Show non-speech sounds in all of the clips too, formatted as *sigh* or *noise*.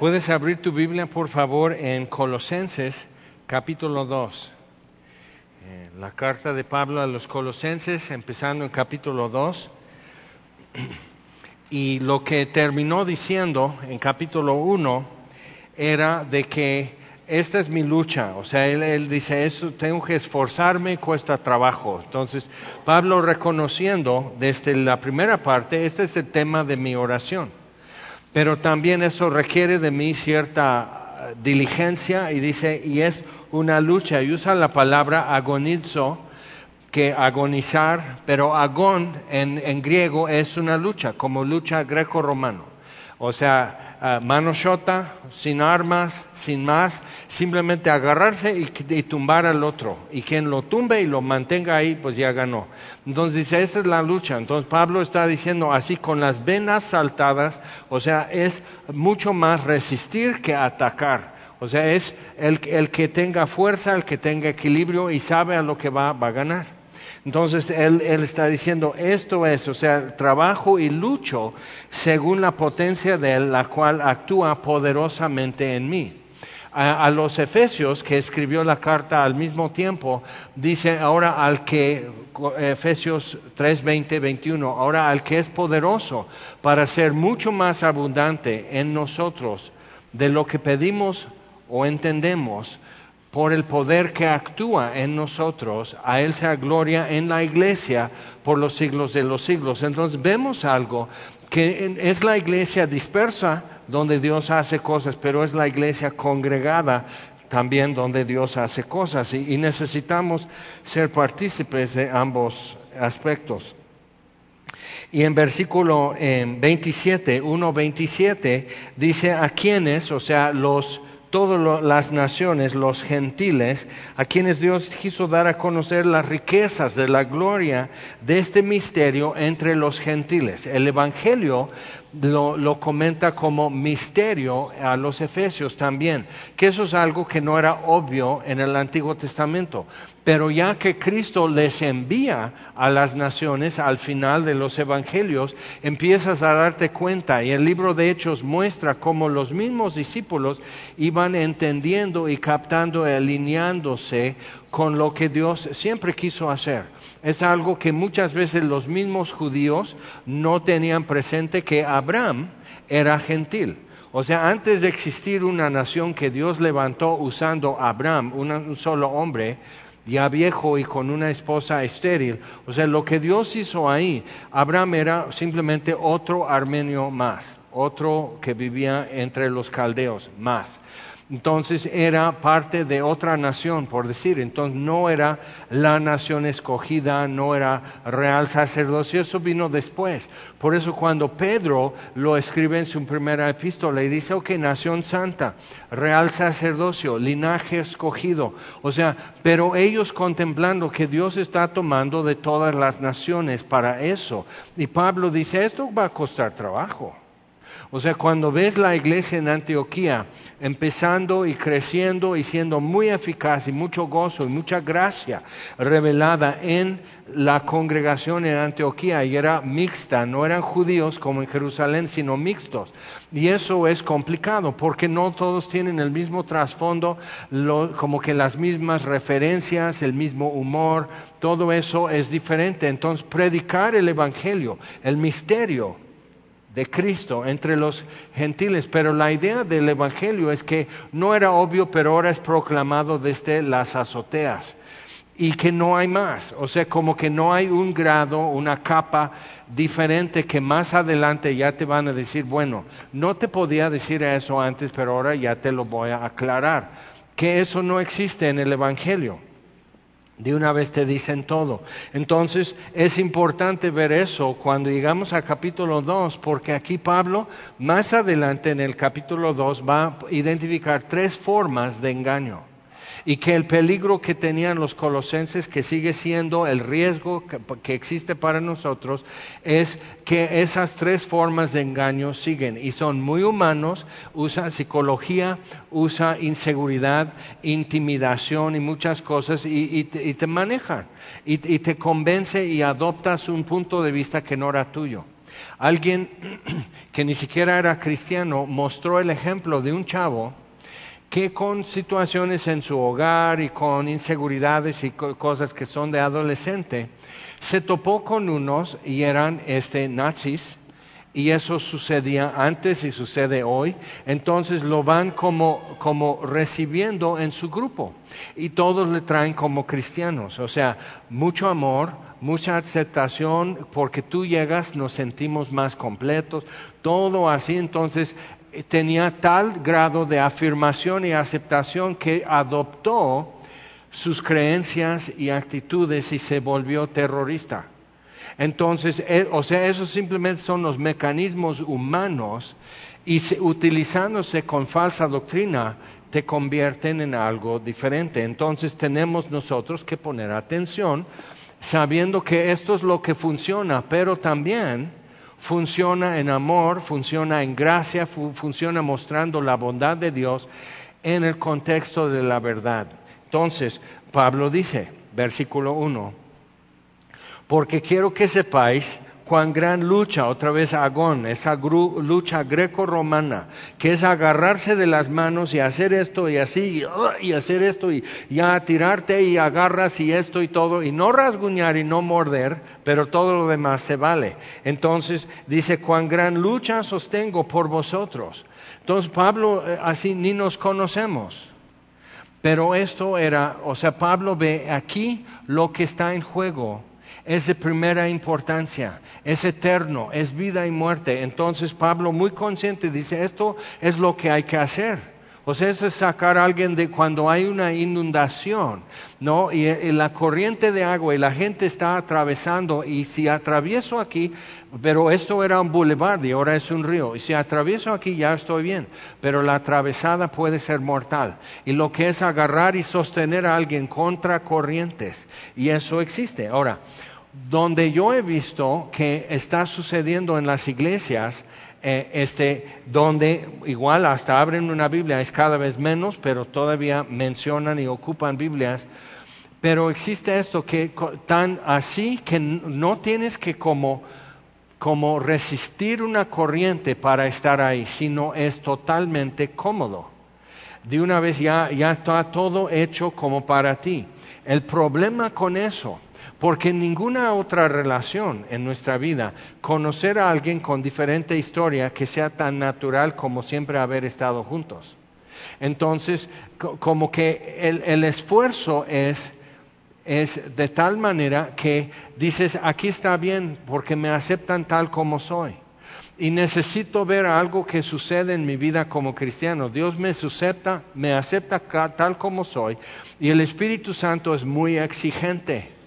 Puedes abrir tu Biblia, por favor, en Colosenses capítulo 2. Eh, la carta de Pablo a los Colosenses, empezando en capítulo 2. *clears throat* Y lo que terminó diciendo en capítulo 1 era de que esta es mi lucha. O sea, él, él, dice, eso tengo que esforzarme, cuesta trabajo. Entonces, Pablo reconociendo desde la primera parte, este es el tema de mi oración. Pero también eso requiere de mí cierta diligencia y dice, y es una lucha. Y usa la palabra agonizo, que agonizar, pero agón en, en griego es una lucha, como lucha greco-romano. O sea, uh, mano shota, sin armas, sin más, simplemente agarrarse y, y, tumbar al otro. Y quien lo tumbe y lo mantenga ahí, pues ya ganó. Entonces dice, esa es la lucha. Entonces Pablo está diciendo así con las venas saltadas, o sea, es mucho más resistir que atacar. O sea, es el, el que tenga fuerza, el que tenga equilibrio y sabe a lo que va, va a ganar. Entonces él, está diciendo, esto es, o sea, trabajo y lucho según la potencia de él, la cual actúa poderosamente en mí. A, a, los Efesios, que escribió la carta al mismo tiempo, dice ahora al que, Efesios 3, 20, 21, ahora al que es poderoso para ser mucho más abundante en nosotros de lo que pedimos o entendemos por el poder que actúa en nosotros, a Él sea gloria en la iglesia por los siglos de los siglos. Entonces vemos algo que es la iglesia dispersa donde Dios hace cosas, pero es la iglesia congregada también donde Dios hace cosas y, necesitamos ser partícipes de ambos aspectos. Y en versículo eh, 27, 1.27, dice a quienes, o sea, los todas las naciones, los gentiles, a quienes Dios quiso dar a conocer las riquezas de la gloria de este misterio entre los gentiles. El Evangelio lo, comenta como misterio a los efesios también, que eso es algo que no era obvio en el Antiguo Testamento. Pero ya que Cristo les envía a las naciones al final de los evangelios, empiezas a darte cuenta y el libro de Hechos muestra cómo los mismos discípulos iban entendiendo y captando, alineándose con lo que Dios siempre quiso hacer. Es algo que muchas veces los mismos judíos no tenían presente que Abraham era gentil. O sea, antes de existir una nación que Dios levantó usando a Abraham, un solo hombre, ya viejo y con una esposa estéril. O sea, lo que Dios hizo ahí, Abraham era simplemente otro armenio más, otro que vivía entre los caldeos más entonces era parte de otra nación, por decir, entonces no era la nación escogida, no era real sacerdocio, eso vino después. Por eso cuando Pedro lo escribe en su primera epístola y dice, ok, nación santa, real sacerdocio, linaje escogido, o sea, pero ellos contemplando que Dios está tomando de todas las naciones para eso. Y Pablo dice, esto va a costar trabajo. O sea, cuando ves la iglesia en Antioquía empezando y creciendo y siendo muy eficaz y mucho gozo y mucha gracia revelada en la congregación en Antioquía y era mixta, no eran judíos como en Jerusalén, sino mixtos. Y eso es complicado porque no todos tienen el mismo trasfondo, como que las mismas referencias, el mismo humor, todo eso es diferente. Entonces, predicar el Evangelio, el misterio, de Cristo entre los gentiles, pero la idea del Evangelio es que no era obvio, pero ahora es proclamado desde las azoteas. Y que no hay más, o sea, como que no hay un grado, una capa diferente que más adelante ya te van a decir, bueno, no te podía decir eso antes, pero ahora ya te lo voy a aclarar, que eso no existe en el Evangelio. De una vez te dicen todo. Entonces es importante ver eso cuando llegamos al capítulo 2, porque aquí Pablo más adelante en el capítulo 2 va a identificar tres formas de engaño y que el peligro que tenían los colosenses, que sigue siendo el riesgo que, existe para nosotros, es que esas tres formas de engaño siguen y son muy humanos, usa psicología, usa inseguridad, intimidación y muchas cosas y, y, te, y y, y te convence y adoptas un punto de vista que no era tuyo. Alguien *clears throat* que ni siquiera era cristiano mostró el ejemplo de un chavo que con situaciones en su hogar y con inseguridades y cosas que son de adolescente, se topó con unos y eran este, nazis y eso sucedía antes y sucede hoy, entonces lo van como, como recibiendo en su grupo y todos le traen como cristianos, o sea, mucho amor, mucha aceptación, porque tú llegas, nos sentimos más completos, todo así, entonces tenía tal grado de afirmación y aceptación que adoptó sus creencias y actitudes y se volvió terrorista. Entonces, eh, o sea, esos simplemente son los mecanismos humanos y utilizándose con falsa doctrina te convierten en algo diferente. Entonces tenemos nosotros que poner atención sabiendo que esto es lo que funciona, pero también funciona en amor, funciona en gracia, funciona mostrando la bondad de Dios en el contexto de la verdad. Entonces, Pablo dice, versículo 1, porque quiero que sepáis cuán gran lucha, otra vez Agón, esa lucha greco-romana, que es agarrarse de las manos y hacer esto y así, y, hacer esto y ya tirarte y agarras y esto y todo, y no rasguñar y no morder, pero todo lo demás se vale. Entonces dice, cuán gran lucha sostengo por vosotros. Entonces Pablo, eh, así ni nos conocemos. Pero esto era, o sea, Pablo ve aquí lo que está en juego es de primera importancia, es eterno, es vida y muerte. Entonces Pablo muy consciente dice, esto es lo que hay que hacer. Sea, eso es sacar a alguien de cuando hay una inundación, ¿no? Y, la corriente de agua y la gente está atravesando y si atravieso aquí, pero esto era un boulevard y ahora es un río, y si atravieso aquí ya estoy bien, pero la atravesada puede ser mortal. Y lo que es agarrar y sostener a alguien contra corrientes, y eso existe. Ahora, donde yo he visto que está sucediendo en las iglesias, eh, este, donde igual hasta abren una Biblia, es cada vez menos, pero todavía mencionan y ocupan Biblias. Pero existe esto que tan así que no tienes que como, como resistir una corriente para estar ahí, sino es totalmente cómodo. De una vez ya, ya está todo hecho como para ti. El problema con eso porque en ninguna otra relación en nuestra vida, conocer a alguien con diferente historia que sea tan natural como siempre haber estado juntos. Entonces, como que el, esfuerzo es, es de tal manera que dices, aquí está bien porque me aceptan tal como soy. Y necesito ver algo que sucede en mi vida como cristiano. Dios me acepta, me acepta tal como soy. Y el Espíritu Santo es muy exigente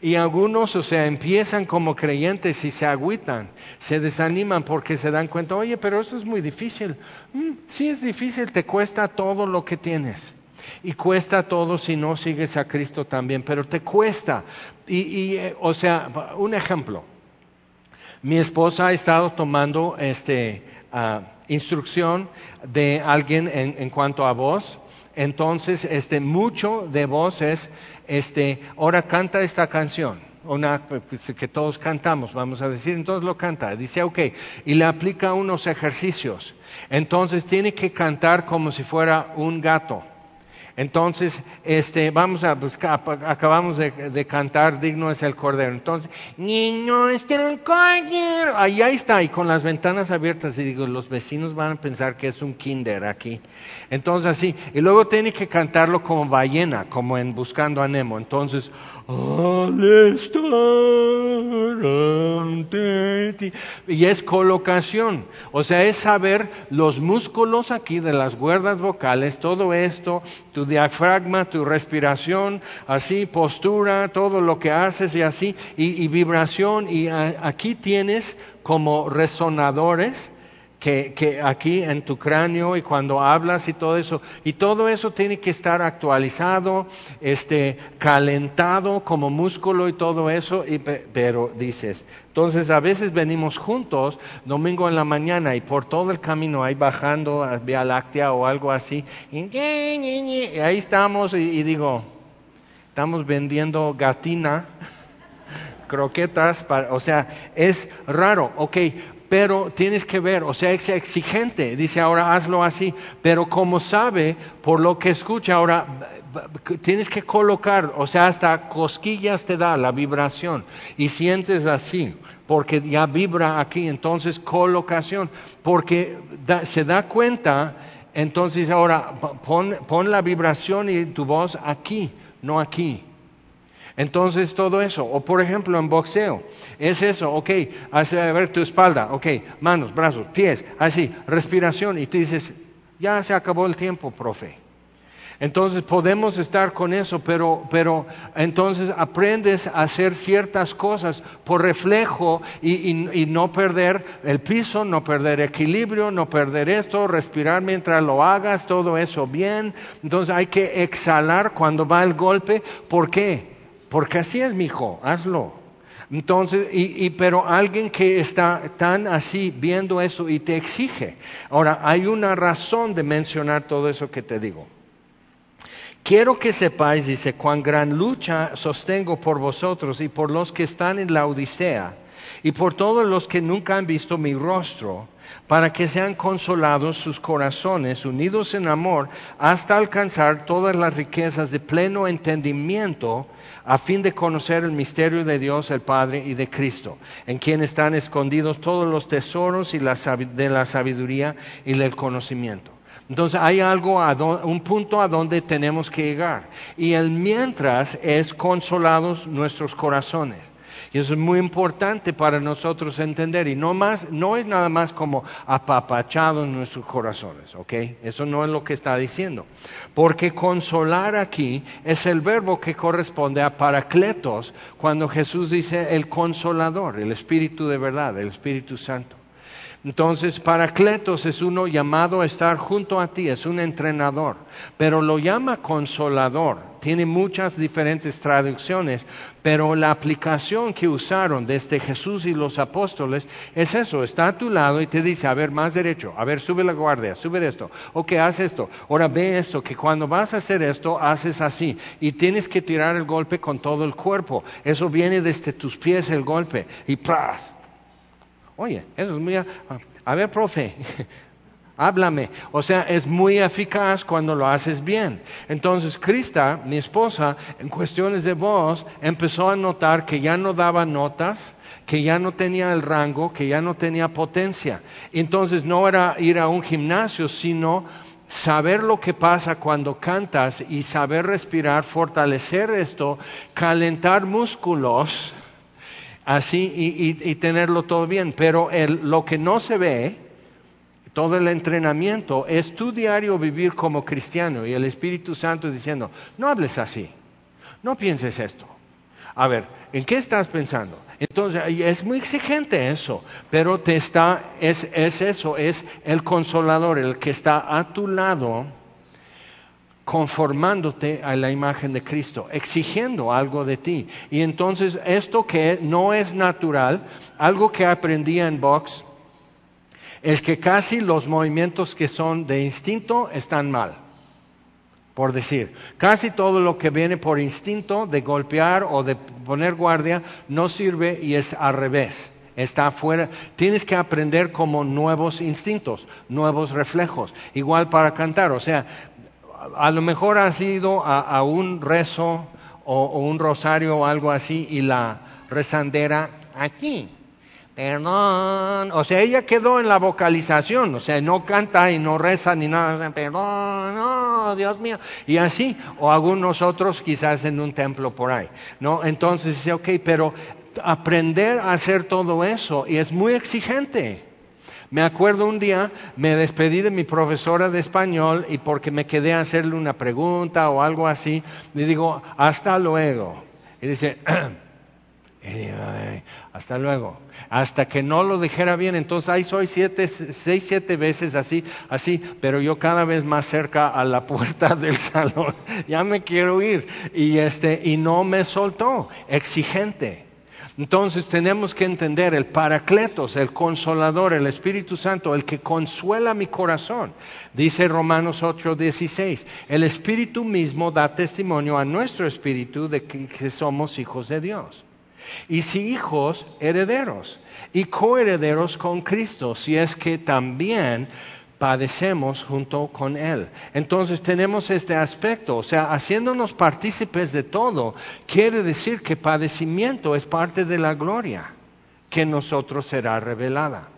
y algunos, o sea, empiezan como creyentes y se agüitan, se desaniman porque se dan cuenta, oye, pero esto es muy difícil. Mm, sí es difícil, te cuesta todo lo que tienes. Y cuesta todo si no sigues a Cristo también, pero te cuesta. Y, eh, o sea, un ejemplo. Mi esposa ha estado tomando este, ah, instrucción de alguien en, en cuanto a voz entonces, este, mucho de voz es, este, ahora canta esta canción, una pues, que todos cantamos, vamos a decir, entonces lo canta, dice, ok, y le aplica unos ejercicios. Entonces tiene que cantar como si fuera un gato. Entonces, este, vamos a buscar, acabamos de, cantar Digno es el Cordero. Entonces, niño es el Cordero. Ahí, está, y con las ventanas abiertas, y digo, los vecinos van a pensar que es un kinder aquí. Entonces, así, y luego tiene que cantarlo como ballena, como en Buscando a Nemo. Entonces, al estar ante ti. Y es colocación, o sea, es saber los músculos aquí de las cuerdas vocales, todo esto, tu diafragma, tu respiración, así, postura, todo lo que haces y así, y, vibración, y aquí tienes como resonadores que, aquí en tu cráneo y cuando hablas y todo eso. Y todo eso tiene que estar actualizado, este, calentado como músculo y todo eso. Y, pero dices, entonces a veces venimos juntos domingo en la mañana y por todo el camino ahí bajando a Vía Láctea o algo así. Y, ahí estamos y digo, estamos vendiendo gatina *laughs* croquetas, o sea, es raro, ok, pero tienes que ver, o sea, es exigente, dice ahora hazlo así, pero como sabe por lo que escucha, ahora tienes que colocar, o sea, hasta cosquillas te da la vibración y sientes así, porque ya vibra aquí, entonces colocación, porque se da cuenta, entonces ahora pon, pon la vibración y tu voz aquí, no aquí. Entonces todo eso, o por ejemplo en boxeo, es eso, ok, hace a ver tu espalda, ok, manos, brazos, pies, así, respiración, y te dices, ya se acabó el tiempo, profe. Entonces podemos estar con eso, pero, pero entonces aprendes a hacer ciertas cosas por reflejo y, no perder el piso, no perder equilibrio, no perder esto, respirar mientras lo hagas, todo eso bien. Entonces hay que exhalar cuando va el golpe. ¿Por qué? Porque así es, mi hijo, hazlo. Entonces, y, pero alguien que está tan así viendo eso y te exige. Ahora, hay una razón de mencionar todo eso que te digo. Quiero que sepáis, dice, cuán gran lucha sostengo por vosotros y por los que están en la Odisea y por todos los que nunca han visto mi rostro, para que sean consolados sus corazones, unidos en amor, hasta alcanzar todas las riquezas de pleno entendimiento, a fin de conocer el misterio de Dios el Padre y de Cristo, en quien están escondidos todos los tesoros y de la sabiduría y del conocimiento. Entonces hay algo, un punto a donde tenemos que llegar. Y el mientras es consolados nuestros corazones. Y eso es muy importante para nosotros entender. Y no, más, no es nada más como apapachados nuestros corazones, ¿ok? Eso no es lo que está diciendo. Porque consolar aquí es el verbo que corresponde a paracletos cuando Jesús dice el consolador, el Espíritu de verdad, el Espíritu Santo. Entonces, Paracletos es uno llamado a estar junto a ti, es un entrenador, pero lo llama consolador. Tiene muchas diferentes traducciones, pero la aplicación que usaron desde Jesús y los apóstoles es eso, está a tu lado y te dice, a ver, más derecho, a ver, sube la guardia, sube esto, ok, haz esto, ahora ve esto, que cuando vas a hacer esto, haces así, y tienes que tirar el golpe con todo el cuerpo, eso viene desde tus pies el golpe, y ¡pras! Oye, eso es muy... A ver, profe, *laughs* háblame. O sea, es muy eficaz cuando lo haces bien. Entonces, Krista, mi esposa, en cuestiones de voz, empezó a notar que ya no daba notas, que ya no tenía el rango, que ya no tenía potencia. Entonces, no era ir a un gimnasio, sino saber lo que pasa cuando cantas y saber respirar, fortalecer esto, calentar músculos así y, tenerlo todo bien. Pero lo que no se ve, todo el entrenamiento, es tu diario vivir como cristiano y el Espíritu Santo diciendo, no hables así, no pienses esto. A ver, ¿en qué estás pensando? Entonces, es muy exigente eso, pero te está, es, es eso, es el consolador, el que está a tu lado conformándote a la imagen de Cristo, exigiendo algo de ti. Y entonces esto que no es natural, algo que aprendí en box, es que casi los movimientos que son de instinto están mal. Por decir, casi todo lo que viene por instinto de golpear o de poner guardia no sirve y es al revés está afuera. Tienes que aprender como nuevos instintos, nuevos reflejos. Igual para cantar, o sea, a lo mejor has ido a, un rezo o, un rosario o algo así y la rezandera aquí. Perdón, o sea, ella quedó en la vocalización, o sea, no canta y no reza ni nada, perdón, no, Dios mío, y así, o algunos otros quizás en un templo por ahí, ¿no? Entonces dice, ok, pero aprender a hacer todo eso, y es muy exigente, me acuerdo un día, me despedí de mi profesora de español y porque me quedé a hacerle una pregunta o algo así, le digo, hasta luego. Y dice, *clears throat* hasta luego. Hasta que no lo dijera bien, entonces ahí soy siete, seis, siete veces así, así, pero yo cada vez más cerca a la puerta *laughs* del salón. ya me quiero ir. Y este, y no me soltó, exigente. Entonces tenemos que entender el Paracletos, el Consolador, el Espíritu Santo, el que consuela mi corazón. Dice Romanos 8:16, el Espíritu mismo da testimonio a nuestro espíritu de que, somos hijos de Dios. Y si hijos, herederos. Y coherederos con Cristo, si es que también padecemos junto con Él. Entonces tenemos este aspecto, o sea, haciéndonos partícipes de todo, quiere decir que padecimiento es parte de la gloria que nosotros será revelada.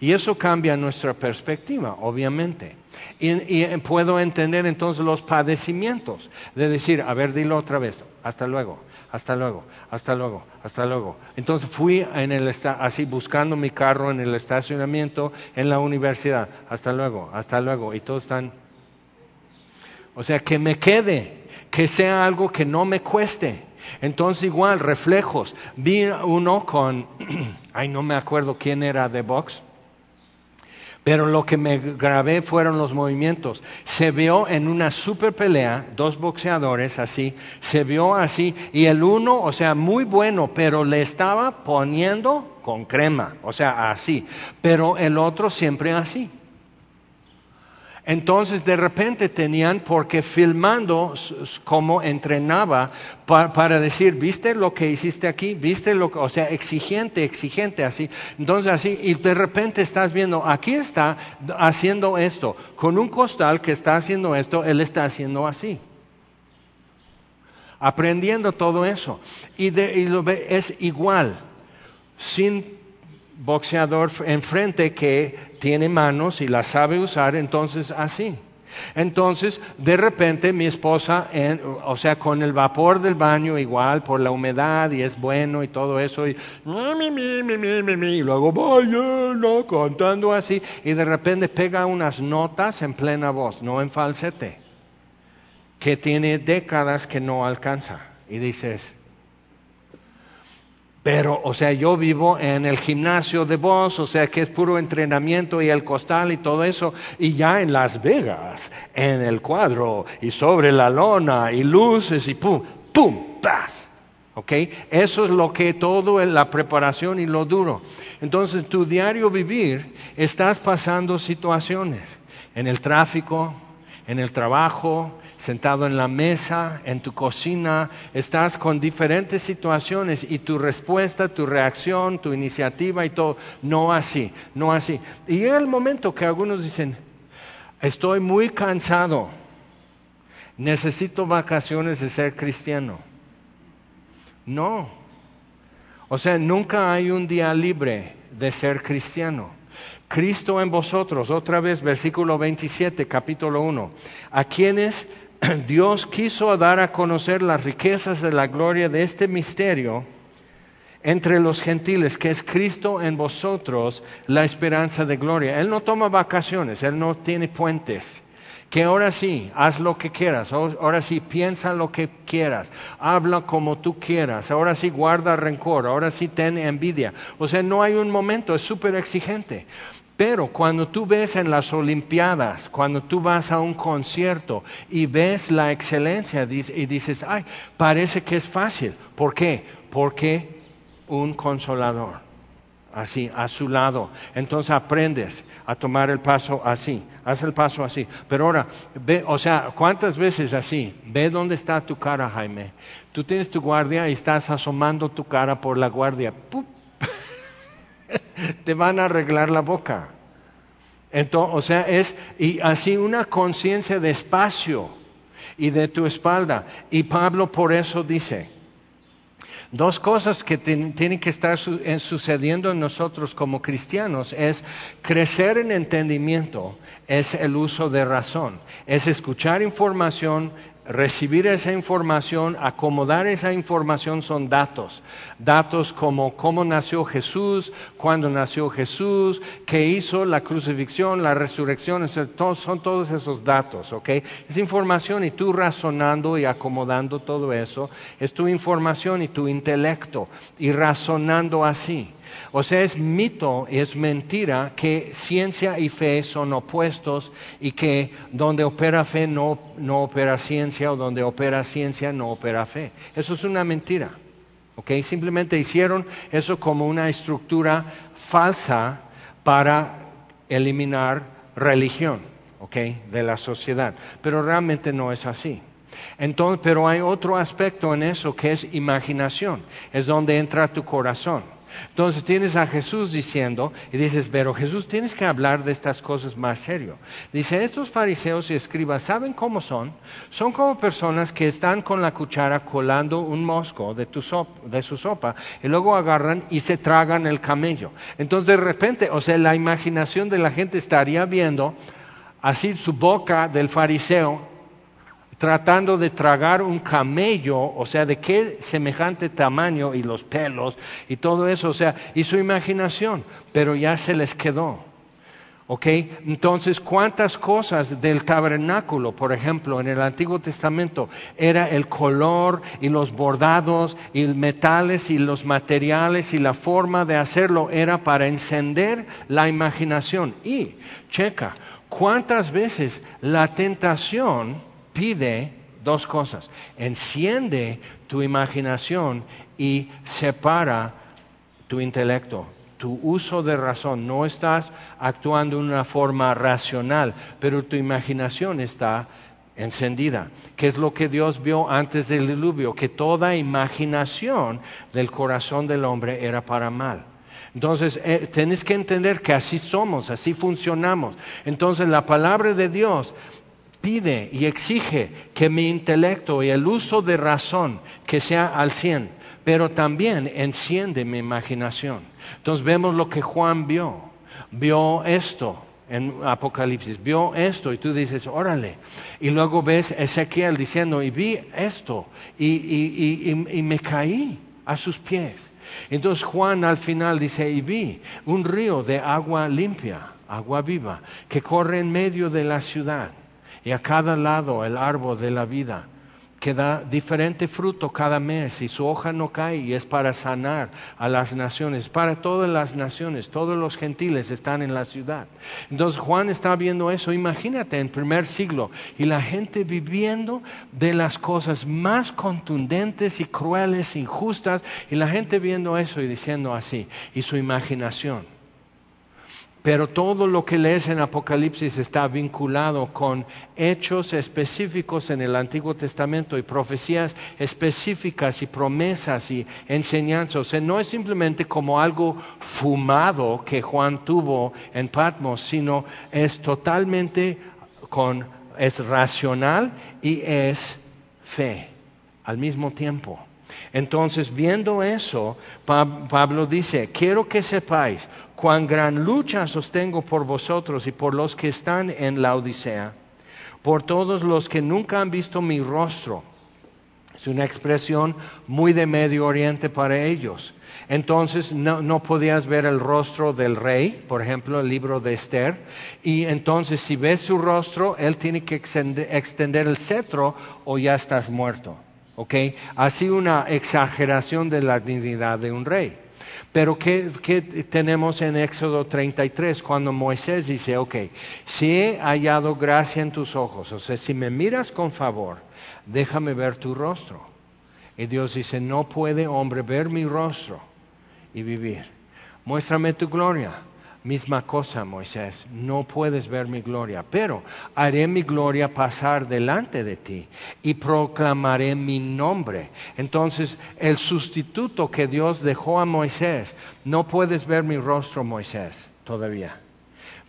Y eso cambia nuestra perspectiva, obviamente. Y, puedo entender entonces los padecimientos de decir, a ver, dilo otra vez, hasta luego, hasta luego, hasta luego, hasta luego. Entonces fui en el así buscando mi carro en el estacionamiento en la universidad, hasta luego, hasta luego. Y todos están, o sea, que me quede, que sea algo que no me cueste. Entonces igual, reflejos. Vi uno con, *clears throat* ay, no me acuerdo quién era de box pero lo que me grabé fueron los movimientos. Se vio en una super pelea, dos boxeadores así, se vio así, y el uno, o sea, muy bueno, pero le estaba poniendo con crema, o sea, así, pero el otro siempre así. Entonces de repente tenían, porque filmando cómo entrenaba para, decir, ¿viste lo que hiciste aquí? ¿Viste lo que, o sea, exigente, exigente, así. Entonces así, y de repente estás viendo, aquí está haciendo esto, con un costal que está haciendo esto, él está haciendo así. Aprendiendo todo eso. Y, de, y lo ve, es igual, sin boxeador enfrente que tiene manos y las sabe usar, entonces así. Entonces, de repente mi esposa, o sea, con el vapor del baño igual, por la humedad y es bueno y todo eso, y, y luego vaya, no, contando así, y de repente pega unas notas en plena voz, no en falsete, que tiene décadas que no alcanza. Y dices, pero, o sea, yo vivo en el gimnasio de voz, o sea, que es puro entrenamiento y el costal y todo eso, y ya en Las Vegas, en el cuadro y sobre la lona y luces y pum, pum, paz. ¿Ok? Eso es lo que todo es la preparación y lo duro. Entonces, tu diario vivir, estás pasando situaciones en el tráfico, en el trabajo, sentado en la mesa, en tu cocina, estás con diferentes situaciones y tu respuesta, tu reacción, tu iniciativa y todo, no así, no así. Y llega el momento que algunos dicen, estoy muy cansado, necesito vacaciones de ser cristiano. No. O sea, nunca hay un día libre de ser cristiano. Cristo en vosotros, otra vez versículo 27, capítulo 1, a quienes *clears throat* Dios quiso dar a conocer las riquezas de la gloria de este misterio entre los gentiles, que es Cristo en vosotros, la esperanza de gloria. Él no toma vacaciones, Él no tiene puentes. Que ahora sí, haz lo que quieras, ahora sí, piensa lo que quieras, habla como tú quieras, ahora sí, guarda rencor, ahora sí, ten envidia. O sea, no hay un momento, es súper exigente. Pero cuando tú ves en las Olimpiadas, cuando tú vas a un concierto y ves la excelencia y dices, ay, parece que es fácil. ¿Por qué? Porque un consolador, así, a su lado. Entonces aprendes a tomar el paso así, haz el paso así. Pero ahora, ve, o sea, ¿cuántas veces así? Ve dónde está tu cara, Jaime. Tú tienes tu guardia y estás asomando tu cara por la guardia. ¡Pup! *laughs* *laughs* te van a arreglar la boca. Entonces, o sea, es y así una conciencia de espacio y de tu espalda. Y Pablo por eso dice, dos cosas que tienen que estar sucediendo en nosotros como cristianos es crecer en entendimiento, es el uso de razón, es escuchar información, recibir esa información, acomodar esa información son datos. Datos como cómo nació Jesús, cuándo nació Jesús, qué hizo la crucifixión, la resurrección, son todos esos datos, ¿ok? Es información y tú razonando y acomodando todo eso, es tu información y tu intelecto y razonando así. O sea, es mito, es mentira que ciencia y fe son opuestos y que donde opera fe no, no opera ciencia o donde opera ciencia no opera fe. Eso es una mentira. ¿Ok? Simplemente hicieron eso como una estructura falsa para eliminar religión ¿ok? de la sociedad. Pero realmente no es así. Entonces, pero hay otro aspecto en eso que es imaginación, es donde entra tu corazón. Entonces tienes a Jesús diciendo, y dices, pero Jesús tienes que hablar de estas cosas más serio. Dice, estos fariseos y escribas, ¿saben cómo son? Son como personas que están con la cuchara colando un mosco de, su sopa y luego agarran y se tragan el camello. Entonces de repente, o sea, la imaginación de la gente estaría viendo así su boca del fariseo tratando de tragar un camello, o sea, de qué semejante tamaño y los pelos y todo eso, o sea, y su imaginación, pero ya se les quedó. ¿Ok? Entonces, ¿cuántas cosas del tabernáculo, por ejemplo, en el Antiguo Testamento, era el color y los bordados y metales y los materiales y la forma de hacerlo era para encender la imaginación? Y, checa, ¿cuántas veces la tentación pide dos cosas. Enciende tu imaginación y separa tu intelecto, tu uso de razón. No estás actuando de una forma racional, pero tu imaginación está encendida, que es lo que Dios vio antes del diluvio, que toda imaginación del corazón del hombre era para mal. Entonces, eh, tienes que entender que así somos, así funcionamos. Entonces, la palabra de Dios pide y exige que mi intelecto y el uso de razón que sea al cien, pero también enciende mi imaginación. Entonces vemos lo que Juan vio, vio esto en Apocalipsis, vio esto y tú dices, órale, y luego ves Ezequiel diciendo, y vi esto, y, y me caí a sus pies. Entonces Juan al final dice, y vi un río de agua limpia, agua viva, que corre en medio de la ciudad y a cada lado el árbol de la vida que da diferente fruto cada mes y su hoja no cae y es para sanar a las naciones, para todas las naciones, todos los gentiles están en la ciudad. Entonces Juan está viendo eso, imagínate en primer siglo y la gente viviendo de las cosas más contundentes y crueles, injustas y la gente viendo eso y diciendo así y su imaginación pero todo lo que lees en Apocalipsis está vinculado con hechos específicos en el Antiguo Testamento y profecías específicas y promesas y enseñanzas. No es simplemente como algo fumado que Juan tuvo en Patmos, sino es totalmente con, es racional y es fe al mismo tiempo. Entonces, viendo eso, Pablo dice, quiero que sepáis cuán gran lucha sostengo por vosotros y por los que están en la Odisea, por todos los que nunca han visto mi rostro. Es una expresión muy de Medio Oriente para ellos. Entonces no, podías ver el rostro del rey, por ejemplo, el libro de Esther, y entonces si ves su rostro, él tiene que extender el cetro o ya estás muerto. ¿Ok? Así una exageración de la dignidad de un rey. Pero ¿qué, tenemos en Éxodo 33 cuando Moisés dice, ok, si he hallado gracia en tus ojos, o sea, si me miras con favor, déjame ver tu rostro. Y Dios dice, no puede hombre ver mi rostro y vivir. Muéstrame tu gloria. Misma cosa, Moisés, no puedes ver mi gloria, pero haré mi gloria pasar delante de ti y proclamaré mi nombre. Entonces, el sustituto que Dios dejó a Moisés, no puedes ver mi rostro, Moisés, todavía,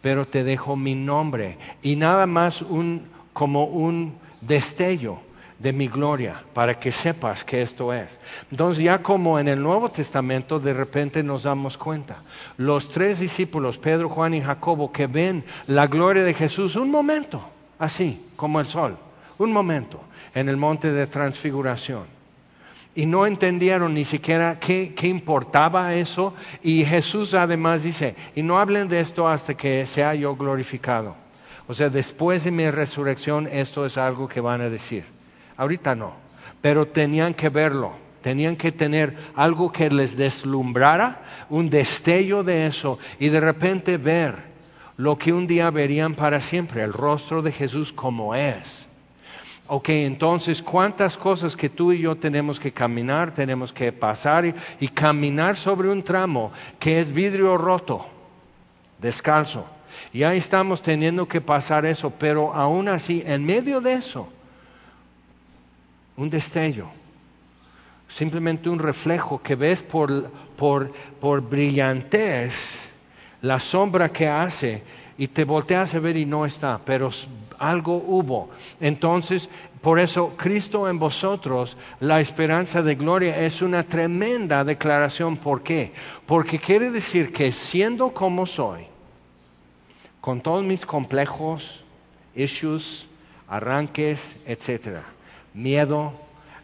pero te dejo mi nombre y nada más un, como un destello de mi gloria, para que sepas que esto es. Entonces ya como en el Nuevo Testamento de repente nos damos cuenta, los tres discípulos, Pedro, Juan y Jacobo, que ven la gloria de Jesús un momento, así como el sol, un momento, en el monte de transfiguración. Y no entendieron ni siquiera qué, qué importaba eso. Y Jesús además dice, y no hablen de esto hasta que sea yo glorificado. O sea, después de mi resurrección, esto es algo que van a decir. Ahorita no, pero tenían que verlo, tenían que tener algo que les deslumbrara, un destello de eso y de repente ver lo que un día verían para siempre, el rostro de Jesús como es. Ok, entonces, ¿cuántas cosas que tú y yo tenemos que caminar, tenemos que pasar y, y caminar sobre un tramo que es vidrio roto, descalzo? Y ahí estamos teniendo que pasar eso, pero aún así, en medio de eso, un destello, simplemente un reflejo que ves por, brillantez la sombra que hace y te volteas a ver y no está, pero algo hubo. Entonces, por eso Cristo en vosotros, la esperanza de gloria, es una tremenda declaración. ¿Por qué? Porque quiere decir que siendo como soy, con todos mis complejos, issues, arranques, etcétera, miedo,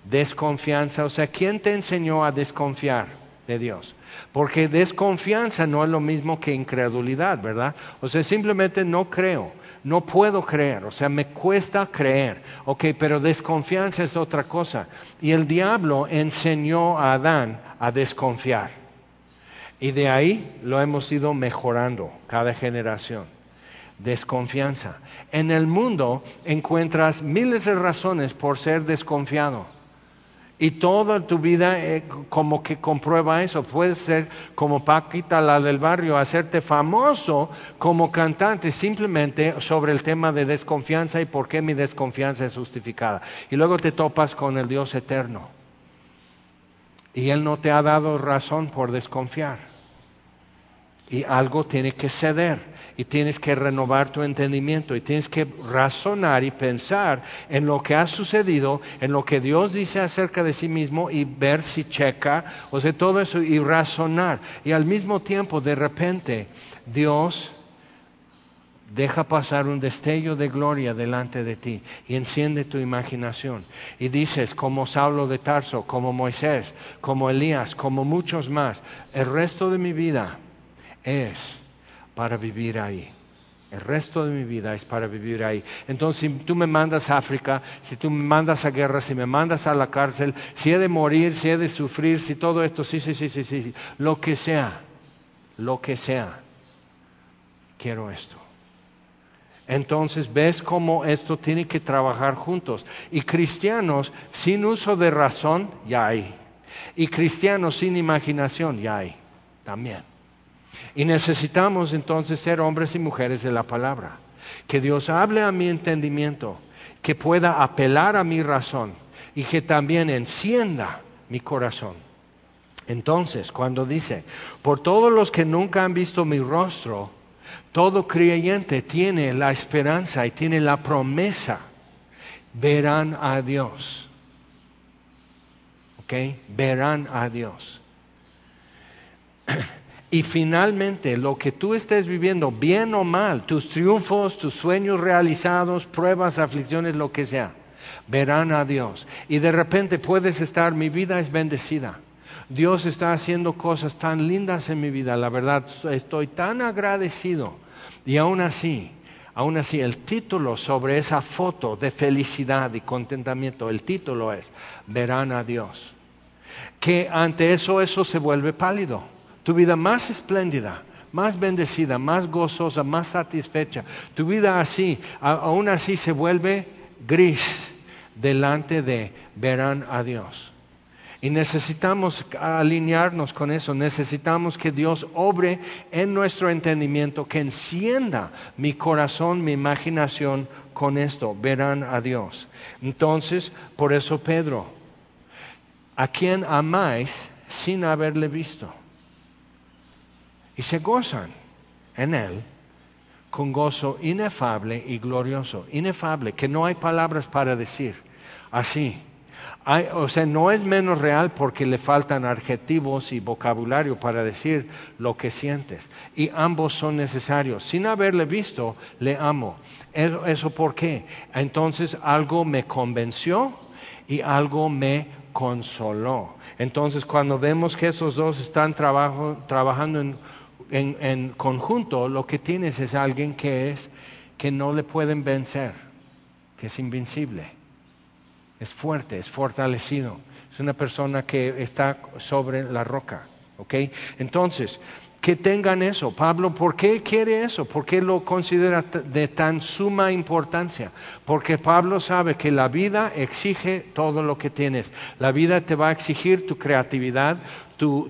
desconfianza, o sea, ¿quién te enseñó a desconfiar de Dios? Porque desconfianza no es lo mismo que incredulidad, ¿verdad? O sea, simplemente no creo, no puedo creer, o sea, me cuesta creer. Ok, pero desconfianza es otra cosa. Y el diablo enseñó a Adán a desconfiar. Y de ahí lo hemos ido mejorando cada generación. Desconfianza. En el mundo encuentras miles de razones por ser desconfiado y toda tu vida eh, como que comprueba eso. Puedes ser como Paquita, la del barrio, hacerte famoso como cantante simplemente sobre el tema de desconfianza y por qué mi desconfianza es justificada. Y luego te topas con el Dios eterno. Y Él no te ha dado razón por desconfiar. Y algo tiene que ceder y tienes que renovar tu entendimiento y tienes que razonar y pensar en lo que ha sucedido, en lo que Dios dice acerca de sí mismo y ver si checa, o sea, todo eso y razonar. Y al mismo tiempo, de repente, Dios deja pasar un destello de gloria delante de ti y enciende tu imaginación. Y dices, como Saulo de Tarso, como Moisés, como Elías, como muchos más, el resto de mi vida es para vivir ahí. El resto de mi vida es para vivir ahí. Entonces, si tú me mandas a África, si tú me mandas a guerra, si me mandas a la cárcel, si he de morir, si he de sufrir, si todo esto, sí, sí, sí, sí, sí, lo que sea, lo que sea, quiero esto. Entonces ves cómo esto tiene que trabajar juntos. Y cristianos sin uso de razón, ya hay. Y cristianos sin imaginación, ya hay. También. Y necesitamos entonces ser hombres y mujeres de la palabra. Que Dios hable a mi entendimiento, que pueda apelar a mi razón y que también encienda mi corazón. Entonces, cuando dice, por todos los que nunca han visto mi rostro, todo creyente tiene la esperanza y tiene la promesa, verán a Dios. ¿Ok? Verán a Dios. *clears throat* Y finalmente, lo que tú estés viviendo, bien o mal, tus triunfos, tus sueños realizados, pruebas, aflicciones, lo que sea, verán a Dios. Y de repente puedes estar, mi vida es bendecida. Dios está haciendo cosas tan lindas en mi vida, la verdad, estoy tan agradecido. Y aún así, aún así, el título sobre esa foto de felicidad y contentamiento, el título es, verán a Dios. Que ante eso, eso se vuelve pálido tu vida más espléndida, más bendecida, más gozosa, más satisfecha. Tu vida así, aún así se vuelve gris delante de verán a Dios. Y necesitamos alinearnos con eso, necesitamos que Dios obre en nuestro entendimiento, que encienda mi corazón, mi imaginación con esto, verán a Dios. Entonces, por eso Pedro, ¿a quién amáis sin haberle visto? Y se gozan en Él con gozo inefable y glorioso. Inefable, que no hay palabras para decir. Así. o sea, no es menos real porque le faltan adjetivos y vocabulario para decir lo que sientes. Y ambos son necesarios. Sin haberle visto, le amo. ¿Eso, eso por qué? Entonces algo me convenció y algo me consoló. Entonces cuando vemos que esos dos están trabajando en en, conjunto lo que tienes es alguien que es que no le pueden vencer, que es invencible, es fuerte, es fortalecido, es una persona que está sobre la roca. ¿ok? Entonces, que tengan eso. Pablo, ¿por qué quiere eso? ¿Por qué lo considera de tan suma importancia? Porque Pablo sabe que la vida exige todo lo que tienes. La vida te va a exigir tu creatividad, tu,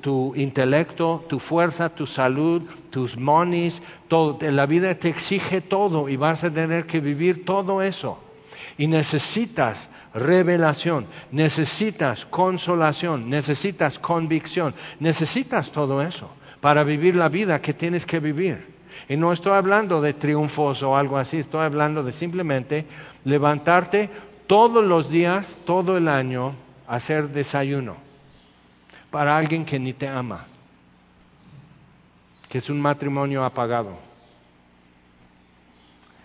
tu, intelecto, tu fuerza, tu salud, tus monies, todo. La vida te exige todo y vas a tener que vivir todo eso. Y necesitas revelación, necesitas consolación, necesitas convicción, necesitas todo eso para vivir la vida que tienes que vivir. Y no estoy hablando de triunfos o algo así, estoy hablando de simplemente levantarte todos los días, todo el año, hacer desayuno para alguien que ni te ama, que es un matrimonio apagado.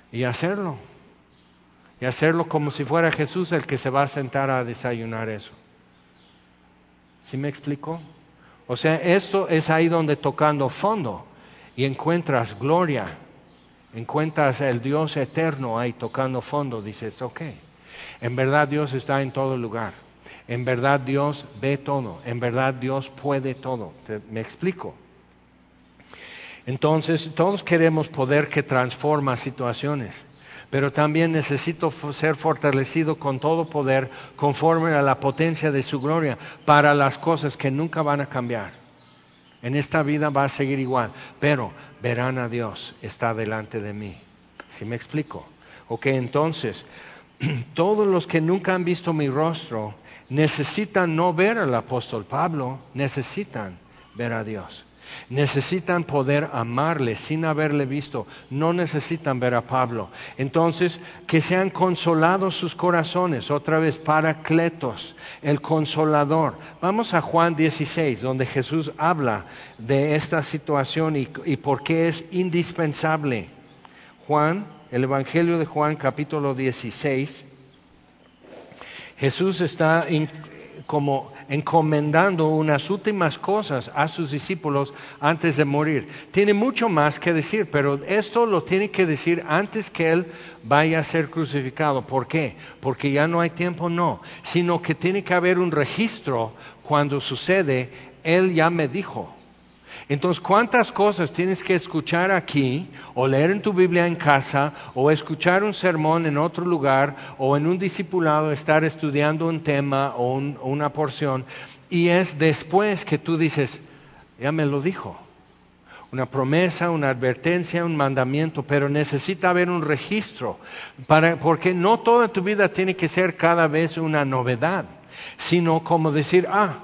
Y hacerlo. Y hacerlo como si fuera Jesús el que se va a sentar a desayunar eso. ¿Sí me explico? O sea, esto es ahí donde tocando fondo y encuentras gloria, encuentras el Dios eterno ahí tocando fondo, dices, ok, en verdad Dios está en todo lugar, en verdad Dios ve todo, en verdad Dios puede todo. ¿Me explico? Entonces, todos queremos poder que transforma situaciones pero también necesito ser fortalecido con todo poder conforme a la potencia de su gloria para las cosas que nunca van a cambiar. En esta vida va a seguir igual, pero verán a Dios, está delante de mí. ¿Sí me explico? Ok, entonces, *clears throat* todos los que nunca han visto mi rostro necesitan no ver al apóstol Pablo, necesitan ver a Dios. Necesitan poder amarle sin haberle visto. No necesitan ver a Pablo. Entonces, que sean consolados sus corazones. Otra vez, paracletos, el consolador. Vamos a Juan 16, donde Jesús habla de esta situación y por qué es indispensable. Juan, el Evangelio de Juan, capítulo 16. Jesús está como encomendando unas últimas cosas a sus discípulos antes de morir. Tiene mucho más que decir, pero esto lo tiene que decir antes que Él vaya a ser crucificado. ¿Por qué? Porque ya no hay tiempo, no, sino que tiene que haber un registro cuando sucede, Él ya me dijo. Entonces, ¿cuántas cosas tienes que escuchar aquí o leer en tu Biblia en casa o escuchar un sermón en otro lugar o en un discipulado estar estudiando un tema o una porción y es después que tú dices, ya me lo dijo? Una promesa, una advertencia, un mandamiento, pero necesita haber un registro, para, porque no toda tu vida tiene que ser cada vez una novedad, sino como decir, ah,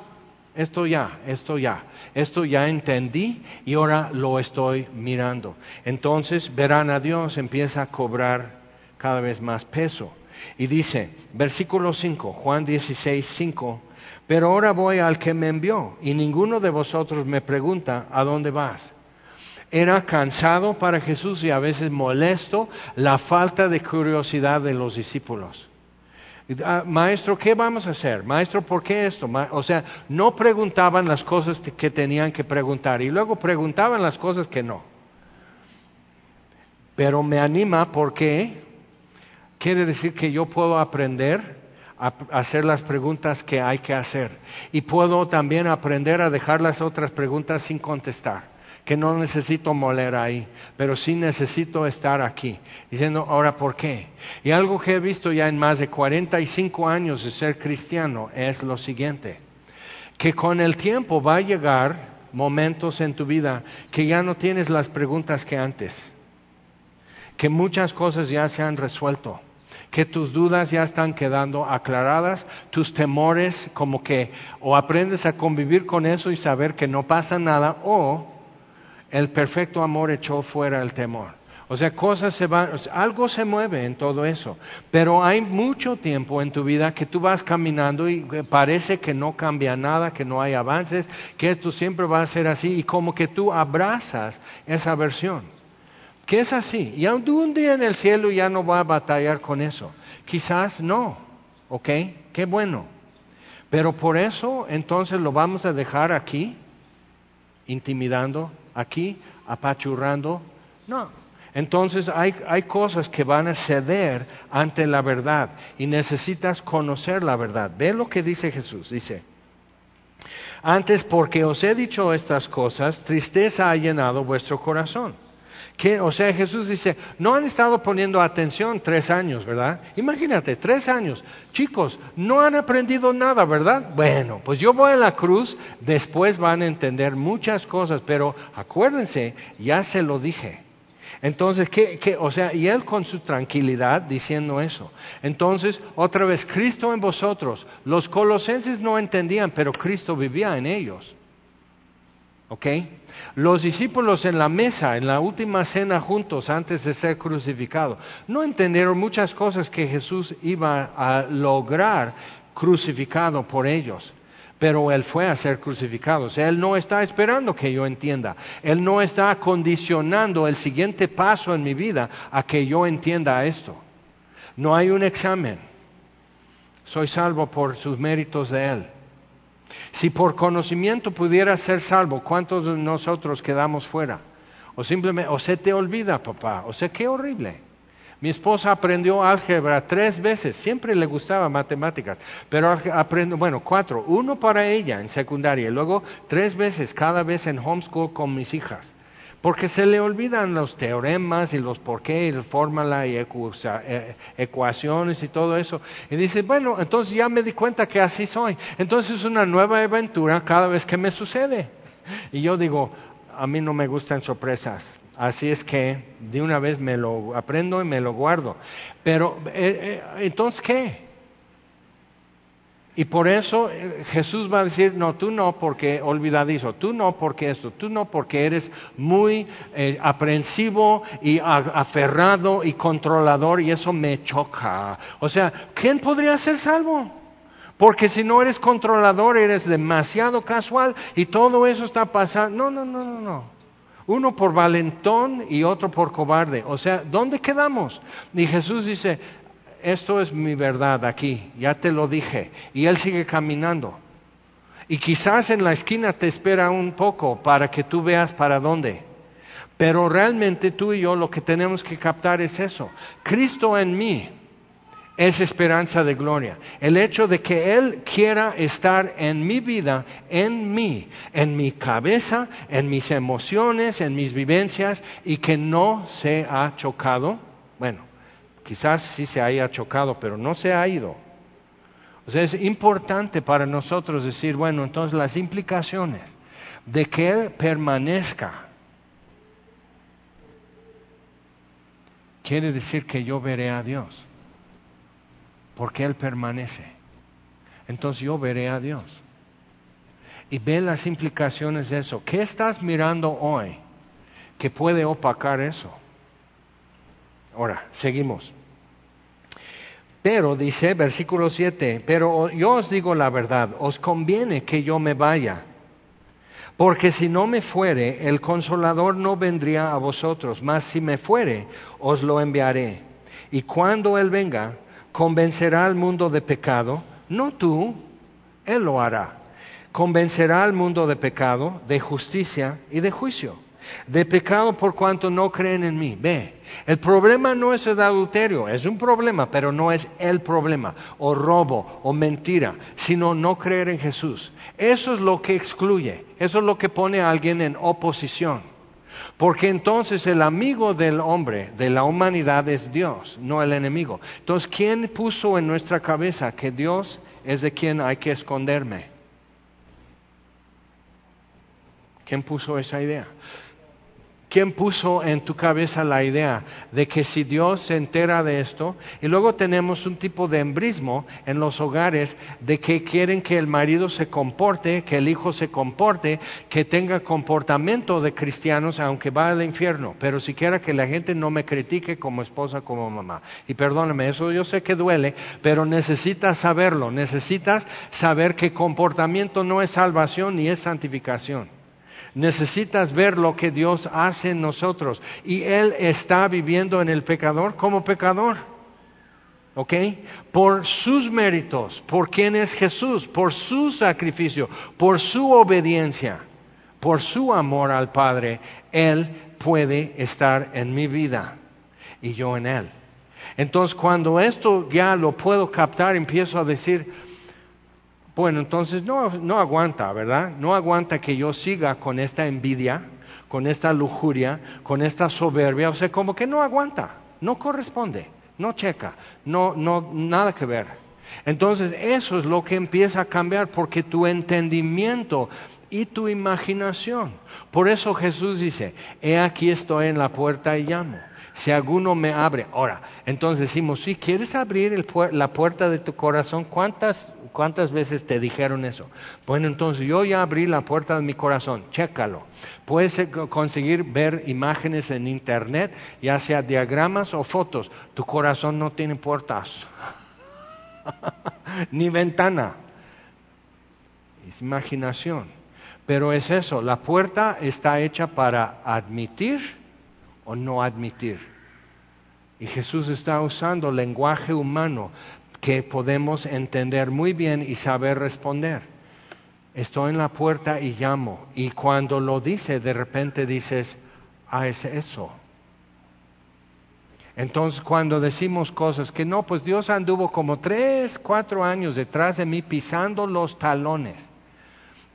esto ya, esto ya, esto ya entendí y ahora lo estoy mirando. Entonces verán a Dios, empieza a cobrar cada vez más peso. Y dice, versículo 5, Juan 16, 5, pero ahora voy al que me envió y ninguno de vosotros me pregunta, ¿a dónde vas? Era cansado para Jesús y a veces molesto la falta de curiosidad de los discípulos. Ah, maestro, ¿qué vamos a hacer? Maestro, ¿por qué esto? o sea, no preguntaban las cosas que tenían que preguntar y luego preguntaban las cosas que no. Pero me anima porque quiere decir que yo puedo aprender a hacer las preguntas que hay que hacer y puedo también aprender a dejar las otras preguntas sin contestar que no necesito moler ahí, pero sí necesito estar aquí. Diciendo, ahora, ¿por qué? Y algo que he visto ya en más de 45 años de ser cristiano es lo siguiente, que con el tiempo va a llegar momentos en tu vida que ya no tienes las preguntas que antes, que muchas cosas ya se han resuelto que tus dudas ya están quedando aclaradas, tus temores como que o aprendes a convivir con eso y saber que no pasa nada o el perfecto amor echó fuera el temor. O sea, algo se mueve en todo eso, pero hay mucho tiempo en tu vida que tú vas caminando y parece que no cambia nada, que no hay avances, que esto siempre va a ser así y como que tú abrazas esa versión. Que es así, y un día en el cielo ya no va a batallar con eso. Quizás no, ¿ok? Qué bueno. Pero por eso entonces lo vamos a dejar aquí, intimidando aquí apachurrando. No. Entonces hay, hay, cosas que van a ceder ante la verdad y necesitas conocer la verdad. Ve lo que dice Jesús. Dice, antes porque os he dicho estas cosas, tristeza ha llenado vuestro corazón o sea, Jesús dice, no han estado poniendo atención tres años, ¿verdad? Imagínate, tres años. Chicos, no han aprendido nada, ¿verdad? Bueno, pues yo voy a la cruz, después van a entender muchas cosas, pero acuérdense, ya se lo dije. Entonces, ¿qué, ¿qué, O sea, y él con su tranquilidad diciendo eso. Entonces, otra vez, Cristo en vosotros. Los colosenses no entendían, pero Cristo vivía en ellos. ¿Ok? Los discípulos en la mesa, en la última cena juntos antes de ser crucificado, no entendieron muchas cosas que Jesús iba a lograr crucificado por ellos pero Él fue a ser crucificado. Él no está esperando que yo entienda. Él no está condicionando el siguiente paso en mi vida a que yo entienda esto. No hay un examen. Soy salvo por sus méritos de Él. Si por conocimiento pudiera ser salvo, ¿cuántos de nosotros quedamos fuera? O simplemente, o se te olvida, papá. O sea, qué horrible. Mi esposa aprendió álgebra tres veces, siempre le gustaba matemáticas, pero aprendió, bueno, cuatro, uno para ella en secundaria y luego tres veces cada vez en homeschool con mis hijas. Porque se le olvidan los teoremas y los por qué, y la fórmula y eh, ecuaciones y todo eso. Y dice, bueno, entonces ya me di cuenta que así soy. Entonces es una nueva aventura cada vez que me sucede. Y yo digo, a mí no me gustan sorpresas. Así es que de una vez me lo aprendo y me lo guardo. Pero eh, eh, entonces, ¿qué? Y por eso eh, Jesús va a decir, no, tú no porque olvidadizo, tú no porque esto, tú no porque eres muy aprensivo y aferrado y controlador y eso me choca. O sea, ¿quién podría ser salvo? Porque si no eres controlador, eres demasiado casual y todo eso está pasando. No, no, no, no, no. Uno por valentón y otro por cobarde. O sea, ¿dónde quedamos? Y Jesús dice, esto es mi verdad aquí, ya te lo dije. Y él sigue caminando. Y quizás en la esquina te espera un poco para que tú veas para dónde. Pero realmente tú y yo lo que tenemos que captar es eso. Cristo en mí es esperanza de gloria. El hecho de que Él quiera estar en mi vida, en mí, en mi cabeza, en mis emociones, en mis vivencias, y que no se ha chocado. Bueno, quizás sí se haya chocado, pero no se ha ido. O sea, es importante para nosotros decir, bueno, entonces las implicaciones de que Él permanezca quiere decir que yo veré a Dios porque Él permanece. Entonces yo veré a Dios. Y ve las implicaciones de eso. ¿Qué estás mirando hoy que puede opacar eso? Ahora, seguimos. Pero dice, versículo 7, pero yo os digo la verdad, os conviene que yo me vaya, porque si no me fuere, el consolador no vendría a vosotros, mas si me fuere, os lo enviaré. Y cuando Él venga, convencerá al mundo de pecado, no tú, Él lo hará. Convencerá al mundo de pecado, de justicia y de juicio. De pecado por cuanto no creen en mí. Ve, el problema no es el adulterio, es un problema, pero no es el problema, o robo, o mentira, sino no creer en Jesús. Eso es lo que excluye, eso es lo que pone a alguien en oposición. Porque entonces el amigo del hombre, de la humanidad, es Dios, no el enemigo. Entonces, ¿quién puso en nuestra cabeza que Dios es de quien hay que esconderme? ¿Quién puso esa idea? ¿Quién puso en tu cabeza la idea de que si Dios se entera de esto, y luego tenemos un tipo de embrismo en los hogares de que quieren que el marido se comporte, que el hijo se comporte, que tenga comportamiento de cristianos aunque va al infierno, pero siquiera que la gente no me critique como esposa, como mamá. Y perdóname, eso yo sé que duele, pero necesitas saberlo, necesitas saber que comportamiento no es salvación ni es santificación. Necesitas ver lo que Dios hace en nosotros. Y Él está viviendo en el pecador como pecador. ¿Ok? Por sus méritos, por quién es Jesús, por su sacrificio, por su obediencia, por su amor al Padre, Él puede estar en mi vida y yo en Él. Entonces cuando esto ya lo puedo captar, empiezo a decir, bueno, entonces no, no aguanta, ¿verdad? No aguanta que yo siga con esta envidia, con esta lujuria, con esta soberbia, o sea, como que no aguanta, no corresponde, no checa, no, no, nada que ver. Entonces eso es lo que empieza a cambiar porque tu entendimiento y tu imaginación. Por eso Jesús dice, he aquí estoy en la puerta y llamo. Si alguno me abre, ahora, entonces decimos, si quieres abrir la puerta de tu corazón, ¿cuántas, ¿cuántas veces te dijeron eso? Bueno, entonces yo ya abrí la puerta de mi corazón, chécalo. Puedes eh, conseguir ver imágenes en internet, ya sea diagramas o fotos. Tu corazón no tiene puertas, *laughs* ni ventana. Es imaginación. Pero es eso, la puerta está hecha para admitir o no admitir. Y Jesús está usando lenguaje humano que podemos entender muy bien y saber responder. Estoy en la puerta y llamo. Y cuando lo dice, de repente dices, ah, es eso. Entonces cuando decimos cosas que no, pues Dios anduvo como tres, cuatro años detrás de mí pisando los talones.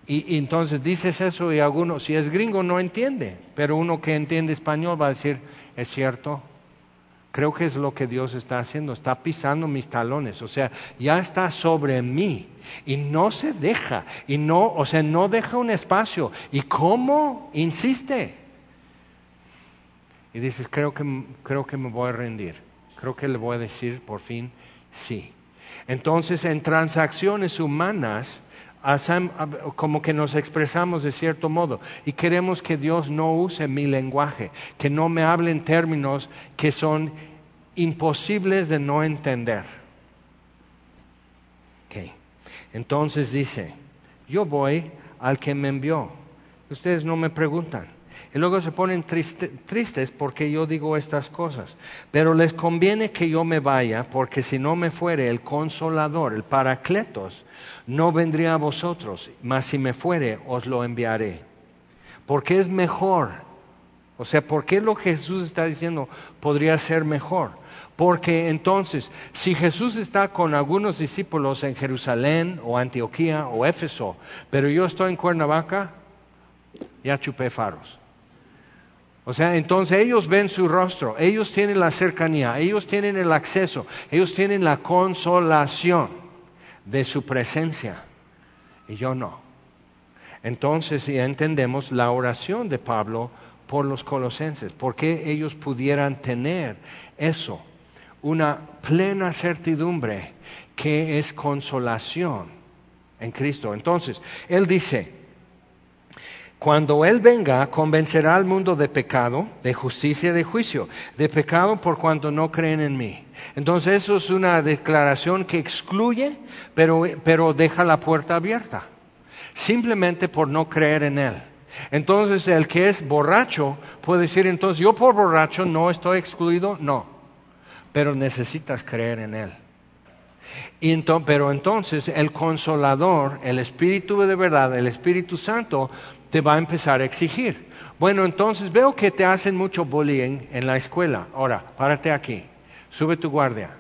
Y, entonces dices eso y alguno, si es gringo, no entiende, pero uno que entiende español va a decir, es cierto, creo que es lo que Dios está haciendo, está pisando mis talones, o sea, ya está sobre mí y no se deja, y no, o sea, no deja un espacio. ¿Y cómo insiste? Y dices, creo que, creo que me voy a rendir, creo que le voy a decir por fin sí. Entonces, en transacciones humanas, como que nos expresamos de cierto modo y queremos que Dios no use mi lenguaje, que no me hable en términos que son imposibles de no entender. Entonces dice, yo voy al que me envió. Ustedes no me preguntan. Y luego se ponen tristes porque yo digo estas cosas. Pero les conviene que yo me vaya, porque si no me fuere el consolador, el paracletos, no vendría a vosotros, mas si me fuere, os lo enviaré. Porque es mejor. O sea, ¿por qué lo que Jesús está diciendo podría ser mejor? Porque entonces, si Jesús está con algunos discípulos en Jerusalén o Antioquía o Éfeso, pero yo estoy en Cuernavaca, ya chupé faros. O sea, entonces ellos ven su rostro, ellos tienen la cercanía, ellos tienen el acceso, ellos tienen la consolación de su presencia y yo no. Entonces ya entendemos la oración de Pablo por los colosenses, porque ellos pudieran tener eso, una plena certidumbre que es consolación en Cristo. Entonces, él dice, cuando Él venga, convencerá al mundo de pecado, de justicia y de juicio. De pecado por cuanto no creen en mí. Entonces eso es una declaración que excluye, pero, pero deja la puerta abierta. Simplemente por no creer en Él. Entonces el que es borracho puede decir, entonces yo por borracho no estoy excluido, no. Pero necesitas creer en Él. Pero entonces el consolador, el Espíritu de verdad, el Espíritu Santo, te va a empezar a exigir. Bueno, entonces veo que te hacen mucho bullying en la escuela. Ahora, párate aquí, sube tu guardia.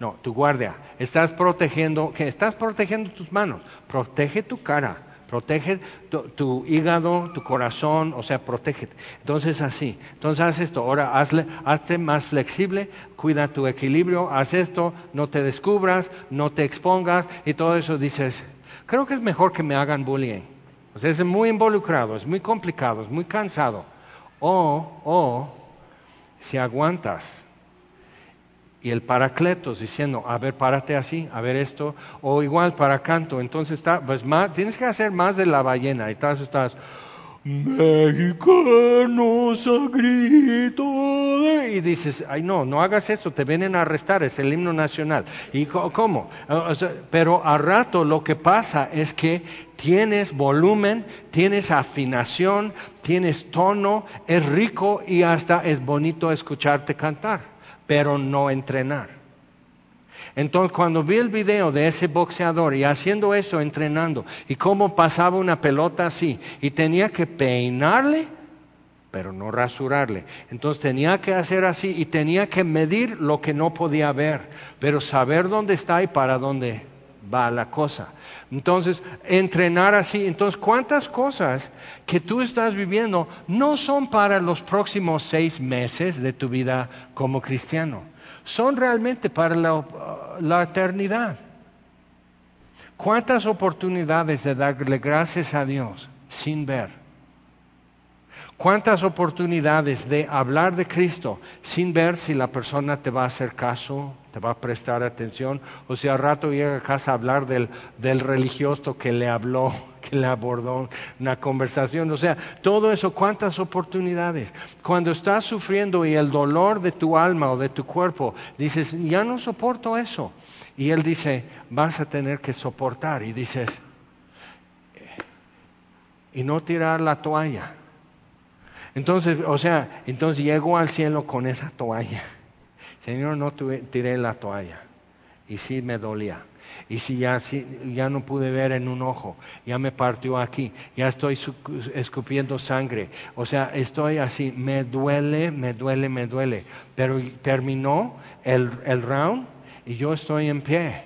No, tu guardia. Estás protegiendo, ¿qué? Estás protegiendo tus manos. Protege tu cara, protege tu, hígado, tu corazón, o sea, protege. Entonces así. Entonces haz esto. Ahora hazle, hazte más flexible, cuida tu equilibrio, haz esto, no te descubras, no te expongas y todo eso dices, creo que es mejor que me hagan bullying es muy involucrado, es muy complicado, es muy cansado. O, o, si aguantas y el paracletos diciendo, a ver, párate así, a ver esto, o igual para canto, entonces está, pues más, tienes que hacer más de la ballena y estás, estás, mexicanos a grito y dices, ay no, no hagas eso, te vienen a arrestar, es el himno nacional. ¿Y cómo? pero a rato lo que pasa es que tienes volumen, tienes afinación, tienes tono, es rico y hasta es bonito escucharte cantar, pero no entrenar. Entonces, cuando vi el video de ese boxeador y haciendo eso, entrenando, y cómo pasaba una pelota así, y tenía que peinarle, pero no rasurarle. Entonces tenía que hacer así y tenía que medir lo que no podía ver, pero saber dónde está y para dónde va la cosa. Entonces, entrenar así. Entonces, ¿cuántas cosas que tú estás viviendo no son para los próximos seis meses de tu vida como cristiano? son realmente para la, eternidad. ¿Cuántas oportunidades de darle gracias a Dios sin ver? ¿Cuántas oportunidades de hablar de Cristo sin ver si la persona te va a hacer caso, te va a prestar atención, o si al rato llega a casa a hablar del, del religioso que le habló, *laughs* que le abordó una conversación? O sea, todo eso, ¿cuántas oportunidades? Cuando estás sufriendo y el dolor de tu alma o de tu cuerpo, dices, ya no soporto eso. Y Él dice, vas a tener que soportar. Y dices, y no tirar la toalla. Entonces, o sea, entonces llego al cielo con esa toalla. Señor, no tiré la toalla. Y sí me dolía. Y si ya, ya no pude ver en un ojo, ya me partió aquí, ya estoy escupiendo sangre. O sea, estoy así, me duele, me duele, me duele. Pero terminó el, el round y yo estoy en pie.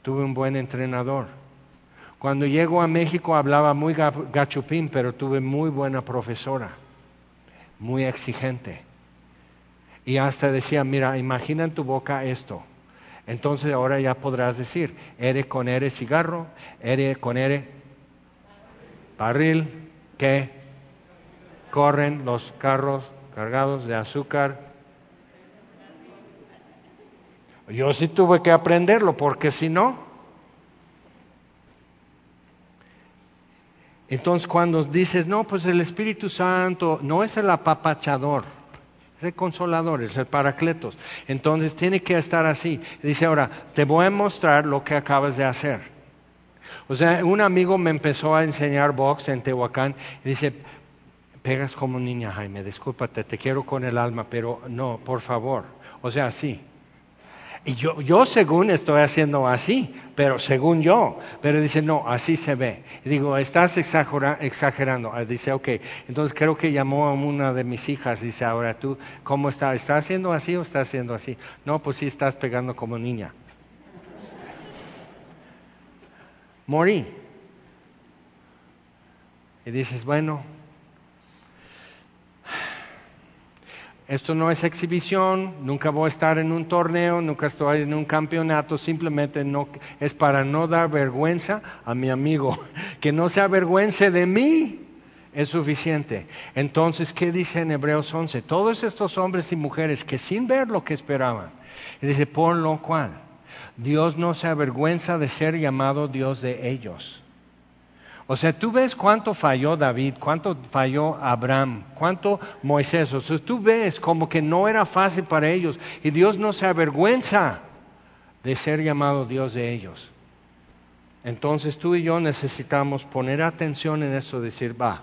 Tuve un buen entrenador. Cuando llego a México hablaba muy gachupín, pero tuve muy buena profesora, muy exigente. Y hasta decía, mira, imagina en tu boca esto. Entonces ahora ya podrás decir, eres con R cigarro, eres con R barril, que corren los carros cargados de azúcar. Yo sí tuve que aprenderlo, porque si no, Entonces cuando dices, no, pues el Espíritu Santo no es el apapachador, es el consolador, es el paracletos. Entonces tiene que estar así. Dice, ahora, te voy a mostrar lo que acabas de hacer. O sea, un amigo me empezó a enseñar box en Tehuacán y dice, pegas como niña, Jaime, discúlpate, te quiero con el alma, pero no, por favor. O sea, sí. Y yo, yo según estoy haciendo así, pero según yo, pero dice, no, así se ve. Y digo, estás exagerando. Ah, dice, ok, entonces creo que llamó a una de mis hijas, dice, ahora tú, ¿cómo estás? ¿Estás haciendo así o estás haciendo así? No, pues sí estás pegando como niña. Morí. Y dices, bueno, Esto no es exhibición, nunca voy a estar en un torneo, nunca estoy en un campeonato, simplemente no, es para no dar vergüenza a mi amigo. *laughs* Que no se avergüence de mí es suficiente. Entonces, ¿qué dice en Hebreos 11? Todos estos hombres y mujeres que sin ver lo que esperaban, dice, por lo cual Dios no se avergüenza de ser llamado Dios de ellos o sea, tú ves cuánto falló David, cuánto falló Abraham, cuánto Moisés. O sea, tú ves como que no era fácil para ellos y Dios no se avergüenza de ser llamado Dios de ellos. Entonces tú y yo necesitamos poner atención en eso, decir, va,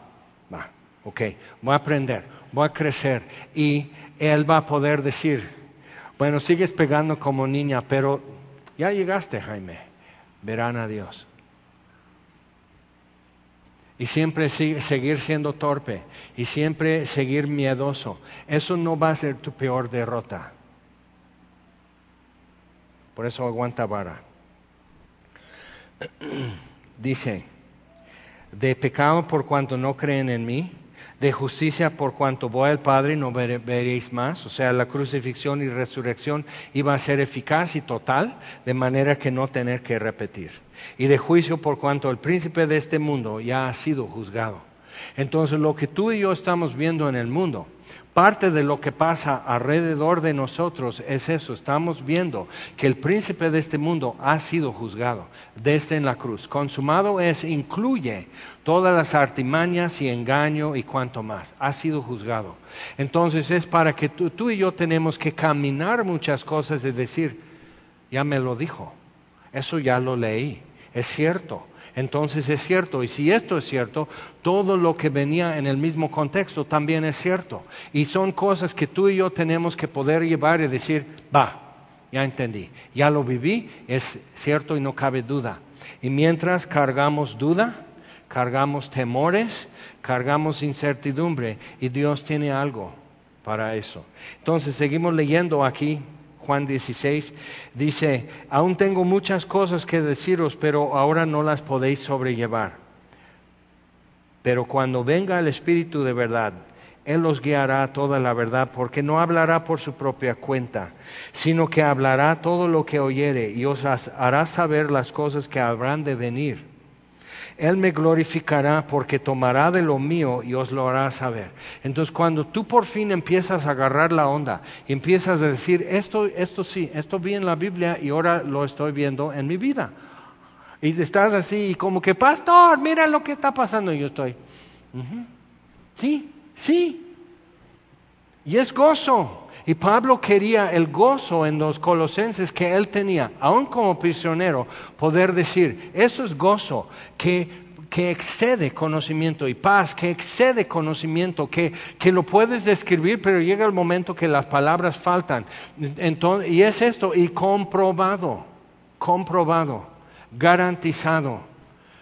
va, ok, voy a aprender, voy a crecer y Él va a poder decir, bueno, sigues pegando como niña, pero ya llegaste, Jaime, verán a Dios y siempre seguir siendo torpe y siempre seguir miedoso, eso no va a ser tu peor derrota. Por eso aguanta vara. *clears throat* Dice, de pecado por cuanto no creen en mí, de justicia por cuanto voy al Padre y no veréis más. O sea, la crucifixión y resurrección iba a ser eficaz y total, de manera que no tener que repetir y de juicio por cuanto el príncipe de este mundo ya ha sido juzgado. Entonces lo que tú y yo estamos viendo en el mundo, parte de lo que pasa alrededor de nosotros es eso, estamos viendo que el príncipe de este mundo ha sido juzgado desde en la cruz. Consumado es, incluye todas las artimañas y engaño y cuanto más, ha sido juzgado. Entonces es para que tú, tú y yo tenemos que caminar muchas cosas y decir, ya me lo dijo, eso ya lo leí es cierto. Entonces es cierto, y si esto es cierto, todo lo que venía en el mismo contexto también es cierto. Y son cosas que tú y yo tenemos que poder llevar y decir, va, ya entendí, ya lo viví, es cierto y no cabe duda. Y mientras cargamos duda, cargamos temores, cargamos incertidumbre, y Dios tiene algo para eso. Entonces seguimos leyendo aquí Juan 16, dice, aún tengo muchas cosas que deciros, pero ahora no las podéis sobrellevar. Pero cuando venga el Espíritu de verdad, Él los guiará a toda la verdad, porque no hablará por su propia cuenta, sino que hablará todo lo que oyere y os hará saber las cosas que habrán de venir. Él me glorificará porque tomará de lo mío y os lo hará saber. Entonces, cuando tú por fin empiezas a agarrar la onda empiezas a decir, esto, esto sí, esto vi en la Biblia y ahora lo estoy viendo en mi vida. Y estás así, como que, pastor, mira lo que está pasando. Y yo estoy, sí, sí. Y es gozo. Y Pablo quería el gozo en los colosenses que él tenía, aún como prisionero, poder decir, eso es gozo, que, que excede conocimiento y paz, que excede conocimiento, que, que, lo puedes describir, pero llega el momento que las palabras faltan. Entonces, y es esto, y comprobado, comprobado, garantizado,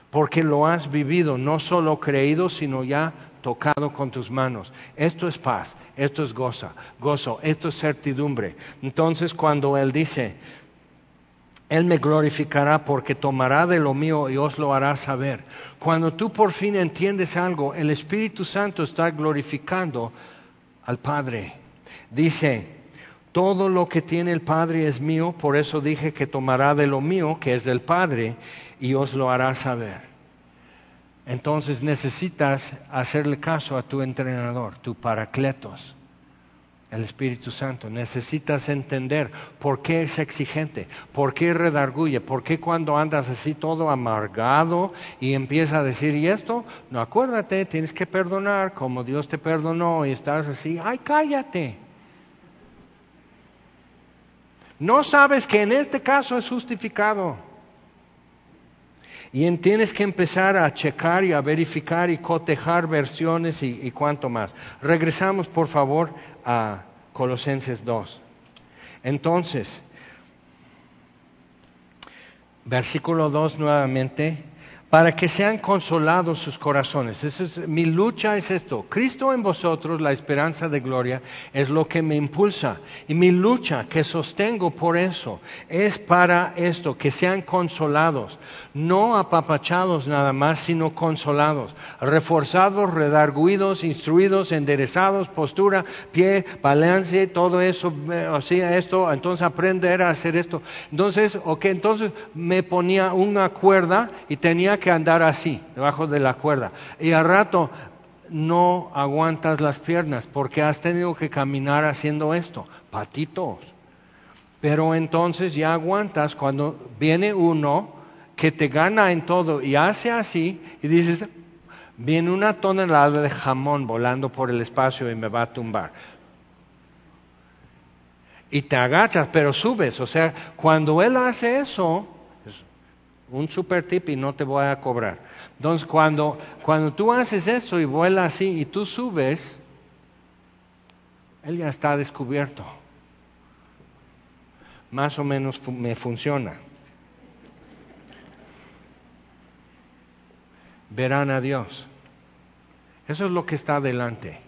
porque lo has vivido, no solo creído, sino ya tocado con tus manos. Esto es paz, esto es goza, gozo, esto es certidumbre. Entonces cuando Él dice, Él me glorificará porque tomará de lo mío y os lo hará saber. Cuando tú por fin entiendes algo, el Espíritu Santo está glorificando al Padre. Dice, todo lo que tiene el Padre es mío, por eso dije que tomará de lo mío, que es del Padre, y os lo hará saber. Entonces necesitas hacerle caso a tu entrenador, tu paracletos, el Espíritu Santo. Necesitas entender por qué es exigente, por qué redarguye, por qué cuando andas así todo amargado y empieza a decir, y esto, no acuérdate, tienes que perdonar como Dios te perdonó y estás así, ay, cállate. No sabes que en este caso es justificado. Y tienes que empezar a checar y a verificar y cotejar versiones y, y cuanto más. Regresamos, por favor, a Colosenses 2. Entonces, versículo 2 nuevamente para que sean consolados sus corazones. es, mi lucha es esto. Cristo en vosotros, la esperanza de gloria, es lo que me impulsa. Y mi lucha que sostengo por eso es para esto, que sean consolados. No apapachados nada más, sino consolados. Reforzados, redarguidos, instruidos, enderezados, postura, pie, balance, todo eso, así eh, esto, entonces aprender a hacer esto. Entonces, ok, entonces me ponía una cuerda y tenía que andar así, debajo de la cuerda. Y al rato no aguantas las piernas porque has tenido que caminar haciendo esto, patitos. Pero entonces ya aguantas cuando viene uno que te gana en todo y hace así y dices, viene una tonelada de jamón volando por el espacio y me va a tumbar. Y te agachas, pero subes. O sea, cuando él hace eso, un super tip y no te voy a cobrar. Entonces, cuando, cuando tú haces eso y vuela así y tú subes, él ya está descubierto. Más o menos me funciona. Verán a Dios. Eso es lo que está adelante.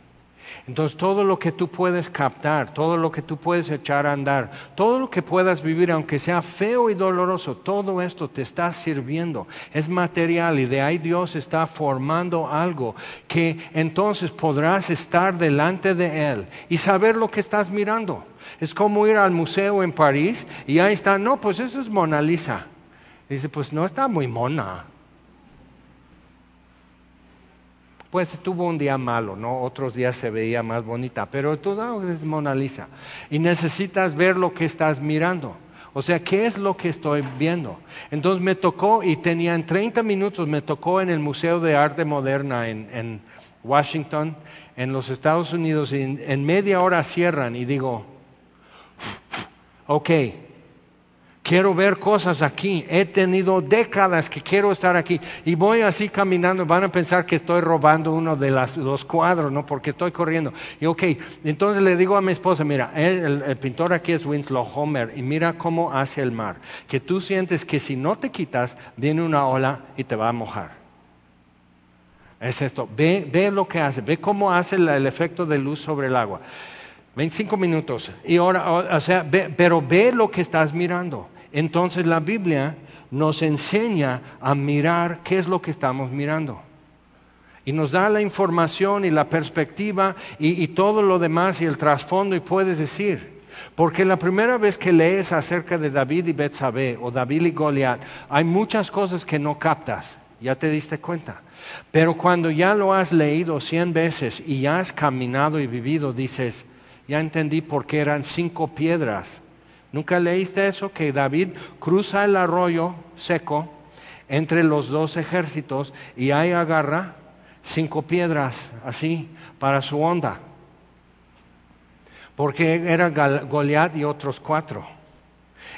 Entonces todo lo que tú puedes captar, todo lo que tú puedes echar a andar, todo lo que puedas vivir, aunque sea feo y doloroso, todo esto te está sirviendo. Es material y de ahí Dios está formando algo que entonces podrás estar delante de Él y saber lo que estás mirando. Es como ir al museo en París y ahí está, no, pues eso es Mona Lisa. Dice, pues no está muy mona. Pues tuvo un día malo, ¿no? Otros días se veía más bonita, pero todo es Mona Lisa. Y necesitas ver lo que estás mirando. O sea, ¿qué es lo que estoy viendo? Entonces me tocó, y tenía en 30 minutos, me tocó en el Museo de Arte Moderna en, Washington, en los Estados Unidos, y en media hora cierran y digo, ok, quiero ver cosas aquí, he tenido décadas que quiero estar aquí y voy así caminando, van a pensar que estoy robando uno de los cuadros, ¿no? Porque estoy corriendo. Y ok, entonces le digo a mi esposa, mira, el, el pintor aquí es Winslow Homer y mira cómo hace el mar, que tú sientes que si no te quitas, viene una ola y te va a mojar. Es esto, ve, ve lo que hace, ve cómo hace el, efecto de luz sobre el agua. 25 minutos. Y ahora, o sea, pero ve lo que estás mirando. Entonces la Biblia nos enseña a mirar qué es lo que estamos mirando. y nos da la información y la perspectiva y, todo lo demás y el trasfondo y puedes decir, porque la primera vez que lees acerca de David y Betsabé o David y Goliat, hay muchas cosas que no captas, ya te diste cuenta. Pero cuando ya lo has leído cien veces y ya has caminado y vivido, dices, ya entendí por qué eran cinco piedras. ¿Nunca leíste eso? Que David cruza el arroyo seco entre los dos ejércitos y ahí agarra cinco piedras así para su onda. Porque era Goliat y otros cuatro.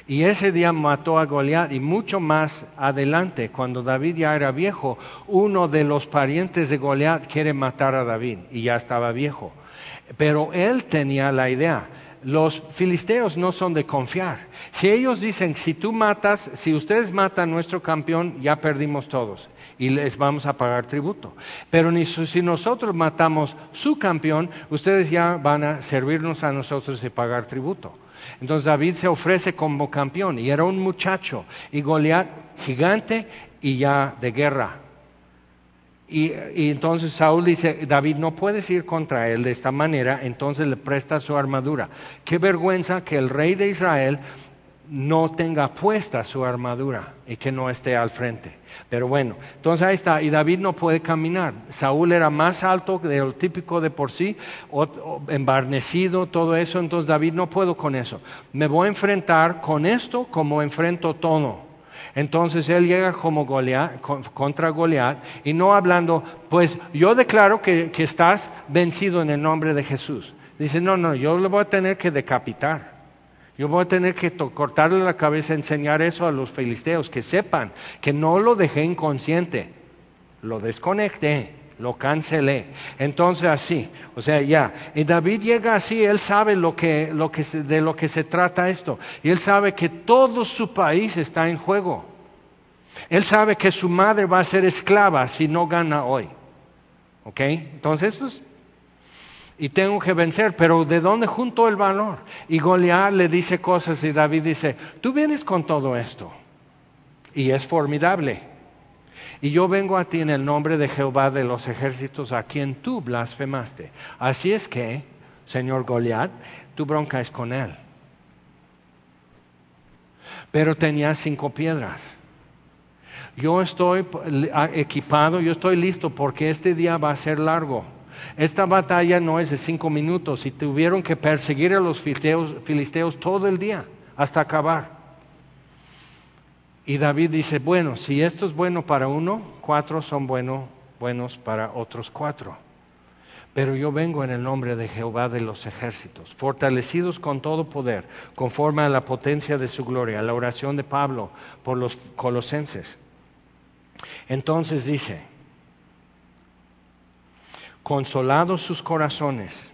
Y ese día mató a Goliat y mucho más adelante, cuando David ya era viejo, uno de los parientes de Goliat quiere matar a David y ya estaba viejo. Pero él tenía la idea, los filisteos no son de confiar. Si ellos dicen, si tú matas, si ustedes matan a nuestro campeón, ya perdimos todos y les vamos a pagar tributo. Pero ni si nosotros matamos su campeón, ustedes ya van a servirnos a nosotros y pagar tributo. Entonces David se ofrece como campeón y era un muchacho y Goliat gigante y ya de guerra. Y, entonces Saúl dice, David, no puedes ir contra él de esta manera, entonces le presta su armadura. Qué vergüenza que el rey de Israel no tenga puesta su armadura y que no esté al frente. Pero bueno, entonces ahí está, y David no puede caminar. Saúl era más alto de lo típico de por sí, embarnecido, todo eso, entonces David no puedo con eso. Me voy a enfrentar con esto como enfrento todo. Entonces él llega como Goliat, contra Goliat y no hablando, pues yo declaro que, que estás vencido en el nombre de Jesús. Dice, no, no, yo le voy a tener que decapitar. Yo voy a tener que cortarle la cabeza, enseñar eso a los filisteos, que sepan que no lo dejé inconsciente, lo desconecté, lo cancelé. Entonces así, o sea, ya. Y David llega así, él sabe lo que, lo que, de lo que se trata esto. Y él sabe que todo su país está en juego. Él sabe que su madre va a ser esclava si no gana hoy. ¿Ok? Entonces, pues, y tengo que vencer, pero ¿de dónde junto el valor? Y Goliat le dice cosas y David dice, tú vienes con todo esto. Y es formidable. Y yo vengo a ti en el nombre de Jehová de los ejércitos a quien tú blasfemaste. Así es que, señor Goliat, tu bronca es con él. Pero tenía cinco piedras. Yo estoy equipado, yo estoy listo porque este día va a ser largo. Esta batalla no es de cinco minutos y tuvieron que perseguir a los filisteos, todo el día hasta acabar. Y David dice, bueno, si esto es bueno para uno, cuatro son buenos para otros cuatro. Pero yo vengo en el nombre de Jehová de los ejércitos, fortalecidos con todo poder, conforme a la potencia de su gloria, a la oración de Pablo por los colosenses. Entonces dice, consolados sus corazones,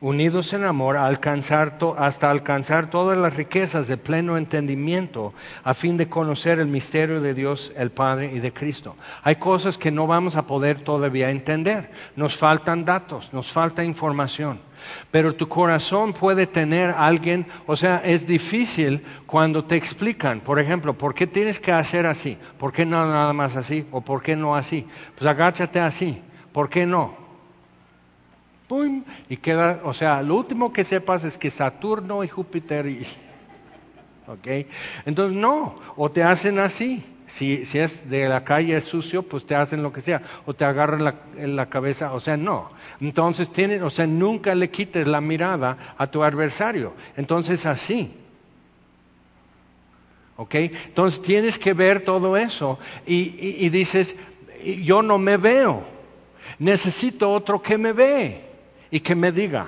unidos en amor hasta alcanzar todas las riquezas de pleno entendimiento a fin de conocer el misterio de Dios el Padre y de Cristo. Hay cosas que no vamos a poder todavía entender, nos faltan datos, nos falta información. Pero tu corazón puede tener alguien, o sea, es difícil cuando te explican, por ejemplo, ¿por qué tienes que hacer así? ¿Por qué no nada más así? ¿O por qué no así? Pues agáchate así. ¿Por qué no? ¡Pum! Y queda, o sea, lo último que sepas es que Saturno y Júpiter y... *laughs* ¿Ok? Entonces no, o te hacen así. Si, si es de la calle es sucio, pues te hacen lo que sea, o te agarran la, en la cabeza, o sea, no. Entonces tienen, o sea, nunca le quites la mirada a tu adversario. Entonces así. ¿Ok? Entonces tienes que ver todo eso y, y dices, yo no me veo necesito otro que me ve y que me diga.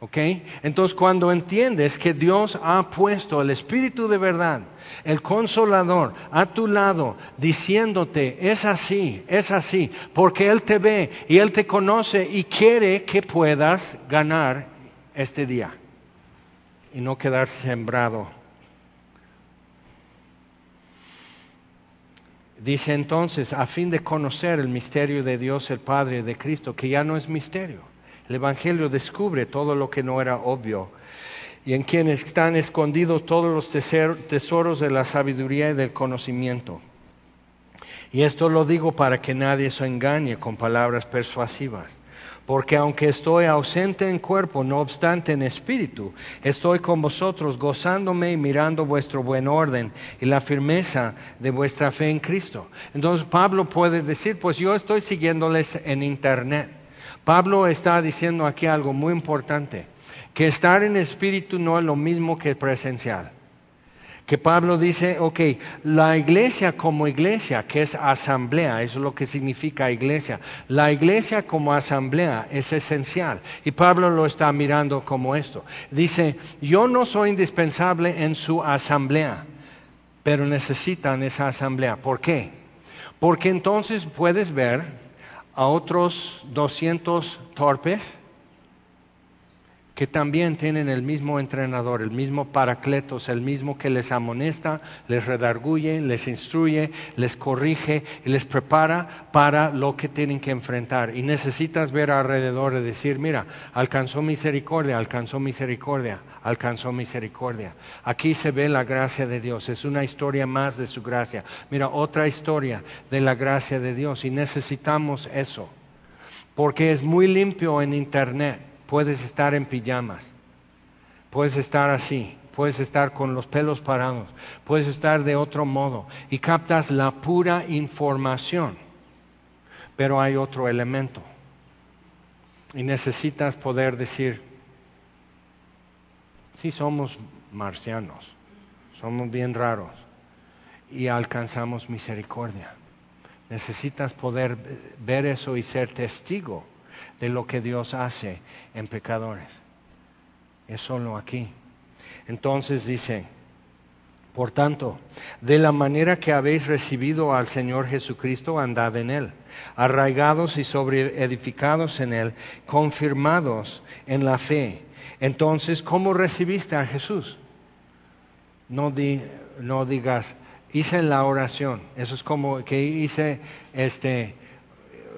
¿Ok? Entonces cuando entiendes que Dios ha puesto el Espíritu de verdad, el consolador, a tu lado, diciéndote, es así, es así, porque Él te ve y Él te conoce y quiere que puedas ganar este día y no quedar sembrado Dice entonces, a fin de conocer el misterio de Dios el Padre de Cristo, que ya no es misterio. El Evangelio descubre todo lo que no era obvio y en quien están escondidos todos los tesoros de la sabiduría y del conocimiento. Y esto lo digo para que nadie se engañe con palabras persuasivas. Porque aunque estoy ausente en cuerpo, no obstante en espíritu, estoy con vosotros gozándome y mirando vuestro buen orden y la firmeza de vuestra fe en Cristo. Entonces Pablo puede decir, pues yo estoy siguiéndoles en internet. Pablo está diciendo aquí algo muy importante, que estar en espíritu no es lo mismo que presencial que Pablo dice, ok, la iglesia como iglesia, que es asamblea, eso es lo que significa iglesia, la iglesia como asamblea es esencial. Y Pablo lo está mirando como esto. Dice, yo no soy indispensable en su asamblea, pero necesitan esa asamblea. ¿Por qué? Porque entonces puedes ver a otros 200 torpes, que también tienen el mismo entrenador, el mismo paracletos, el mismo que les amonesta, les redarguye, les instruye, les corrige y les prepara para lo que tienen que enfrentar. Y necesitas ver alrededor y decir, mira, alcanzó misericordia, alcanzó misericordia, alcanzó misericordia. Aquí se ve la gracia de Dios, es una historia más de su gracia. Mira, otra historia de la gracia de Dios y necesitamos eso, porque es muy limpio en Internet puedes estar en pijamas, puedes estar así, puedes estar con los pelos parados, puedes estar de otro modo. Y captas la pura información. Pero hay otro elemento. Y necesitas poder decir, sí somos marcianos, somos bien raros. Y alcanzamos misericordia. Necesitas poder ver eso y ser testigo de lo que Dios hace en pecadores. Es solo aquí. Entonces dice, por tanto, de la manera que habéis recibido al Señor Jesucristo, andad en Él, arraigados y sobreedificados en Él, confirmados en la fe. Entonces, ¿cómo recibiste a Jesús? No, no digas, hice la oración. Eso es como que hice este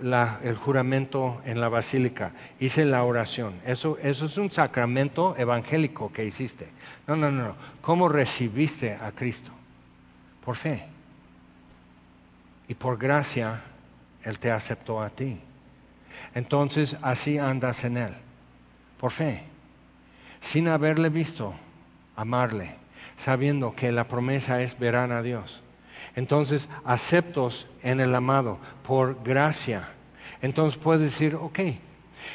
el juramento en la basílica, hice la oración. Eso, eso es un sacramento evangélico que hiciste. No, no, no. ¿Cómo recibiste a Cristo? Por fe. Y por gracia, Él te aceptó a ti. Entonces así andas en Él. Por fe. Sin haberle visto, amarle, sabiendo que la promesa es verán a Dios entonces, aceptos en el amado por gracia. Entonces puedes decir, ok,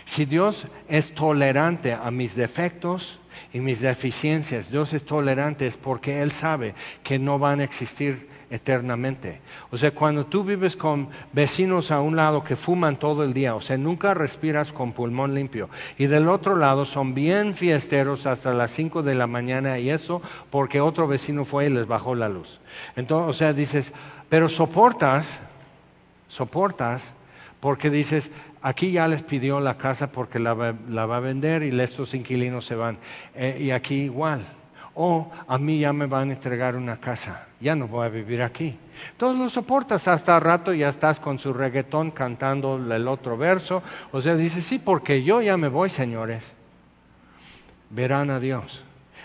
si Dios es tolerante a mis defectos y mis deficiencias, Dios es tolerante es porque Él sabe que no van a existir eternamente. O sea, cuando tú vives con vecinos a un lado que fuman todo el día, o sea, nunca respiras con pulmón limpio, y del otro lado son bien fiesteros hasta las 5 de la mañana y eso porque otro vecino fue y les bajó la luz. Entonces, o sea, dices, pero soportas, soportas, porque dices, aquí ya les pidió la casa porque la va, a vender y estos inquilinos se van. Eh, y aquí igual o a mí ya me van a entregar una casa, ya no voy a vivir aquí. Entonces lo soportas hasta rato, ya estás con su reggaetón cantando el otro verso, o sea, dice, sí, porque yo ya me voy, señores. Verán a Dios.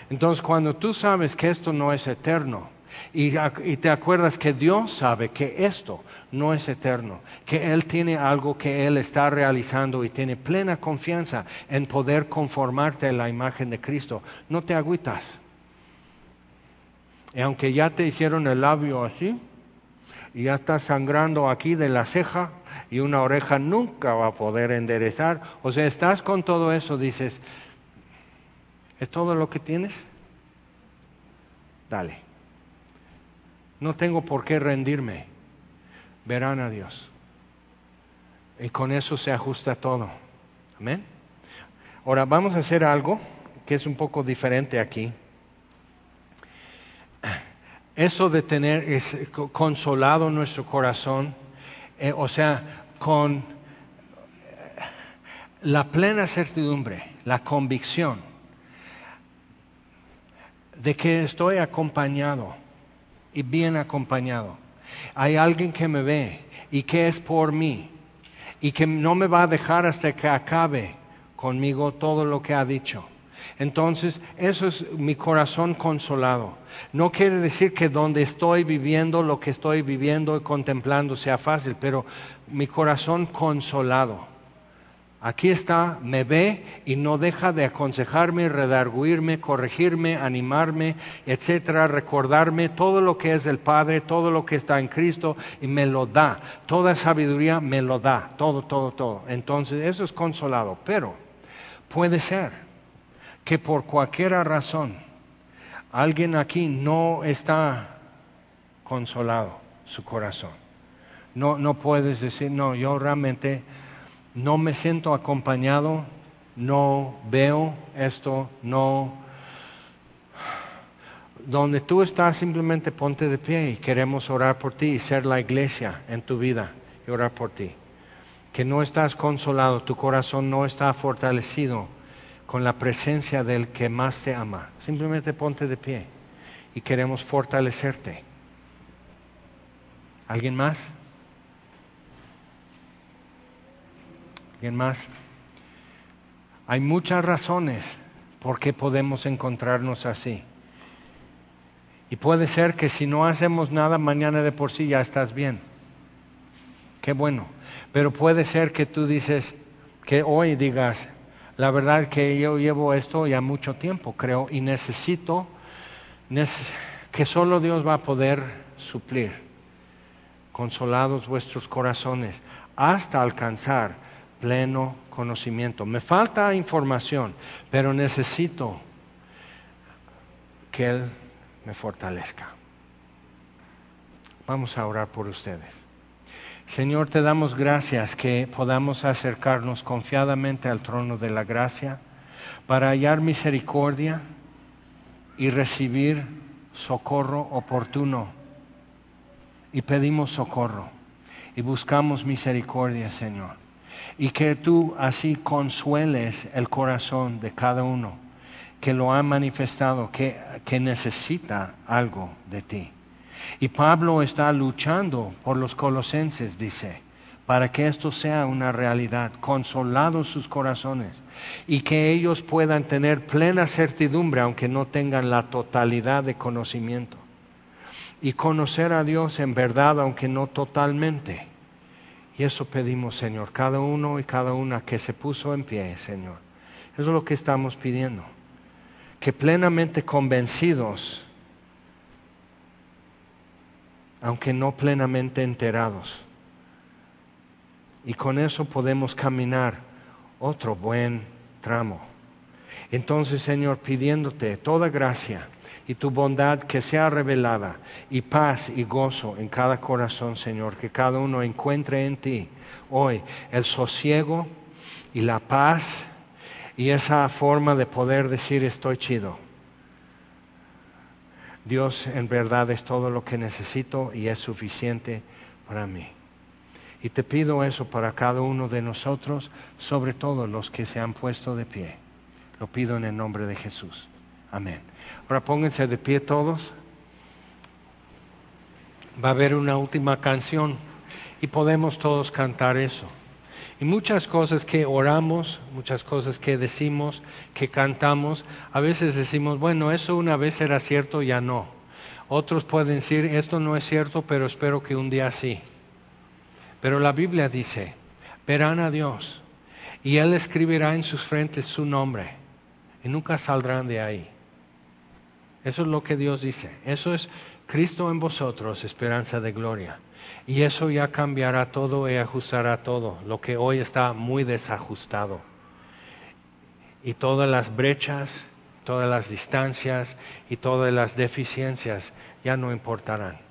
Entonces cuando tú sabes que esto no es eterno, y, y, te acuerdas que Dios sabe que esto no es eterno, que Él tiene algo que Él está realizando y tiene plena confianza en poder conformarte a la imagen de Cristo, no te agüitas. Y aunque ya te hicieron el labio así, y ya estás sangrando aquí de la ceja, y una oreja nunca va a poder enderezar, o sea, estás con todo eso, dices, ¿es todo lo que tienes? Dale. No tengo por qué rendirme. Verán a Dios. Y con eso se ajusta todo. Amén. Ahora vamos a hacer algo que es un poco diferente aquí eso de tener consolado nuestro corazón, eh, o sea, con la plena certidumbre, la convicción de que estoy acompañado y bien acompañado. Hay alguien que me ve y que es por mí y que no me va a dejar hasta que acabe conmigo todo lo que ha dicho. Entonces, eso es mi corazón consolado. No quiere decir que donde estoy viviendo, lo que estoy viviendo y contemplando sea fácil, pero mi corazón consolado. Aquí está, me ve y no deja de aconsejarme, redarguirme, corregirme, animarme, etcétera, recordarme todo lo que es del Padre, todo lo que está en Cristo y me lo da. Toda sabiduría me lo da, todo, todo, todo. Entonces, eso es consolado. Pero puede ser que por cualquier razón alguien aquí no está consolado su corazón. No, no puedes decir, no, yo realmente no me siento acompañado, no veo esto, no... Donde tú estás, simplemente ponte de pie y queremos orar por ti y ser la iglesia en tu vida y orar por ti. Que no estás consolado, tu corazón no está fortalecido con la presencia del que más te ama. Simplemente ponte de pie y queremos fortalecerte. ¿Alguien más? ¿Alguien más? Hay muchas razones por qué podemos encontrarnos así. Y puede ser que si no hacemos nada mañana de por sí ya estás bien. Qué bueno. Pero puede ser que tú dices, que hoy digas, la verdad que yo llevo esto ya mucho tiempo, creo, y necesito que solo Dios va a poder suplir. Consolados vuestros corazones hasta alcanzar pleno conocimiento. Me falta información, pero necesito que Él me fortalezca. Vamos a orar por ustedes. Señor, te damos gracias que podamos acercarnos confiadamente al trono de la gracia para hallar misericordia y recibir socorro oportuno. Y pedimos socorro y buscamos misericordia, Señor y que tú así consueles el corazón de cada uno que lo ha manifestado, que, necesita algo de ti. Y Pablo está luchando por los colosenses, dice, para que esto sea una realidad, consolados sus corazones y que ellos puedan tener plena certidumbre, aunque no tengan la totalidad de conocimiento, y conocer a Dios en verdad, aunque no totalmente y eso pedimos, Señor, cada uno y cada una que se puso en pie, Señor. Eso es lo que estamos pidiendo. Que plenamente convencidos, aunque no plenamente enterados. Y con eso podemos caminar otro buen tramo. Entonces, Señor, pidiéndote toda gracia y tu bondad que sea revelada y paz y gozo en cada corazón, Señor, que cada uno encuentre en ti hoy el sosiego y la paz y esa forma de poder decir estoy chido. Dios en verdad es todo lo que necesito y es suficiente para mí. Y te pido eso para cada uno de nosotros, sobre todo los que se han puesto de pie. Lo pido en el nombre de Jesús. Amén. Ahora pónganse de pie todos. Va a haber una última canción y podemos todos cantar eso. Y muchas cosas que oramos, muchas cosas que decimos, que cantamos, a veces decimos, bueno, eso una vez era cierto, ya no. Otros pueden decir, esto no es cierto, pero espero que un día sí. Pero la Biblia dice, verán a Dios y Él escribirá en sus frentes su nombre y nunca saldrán de ahí. Eso es lo que Dios dice. Eso es Cristo en vosotros, esperanza de gloria. Y eso ya cambiará todo y ajustará todo, lo que hoy está muy desajustado. Y todas las brechas, todas las distancias y todas las deficiencias ya no importarán.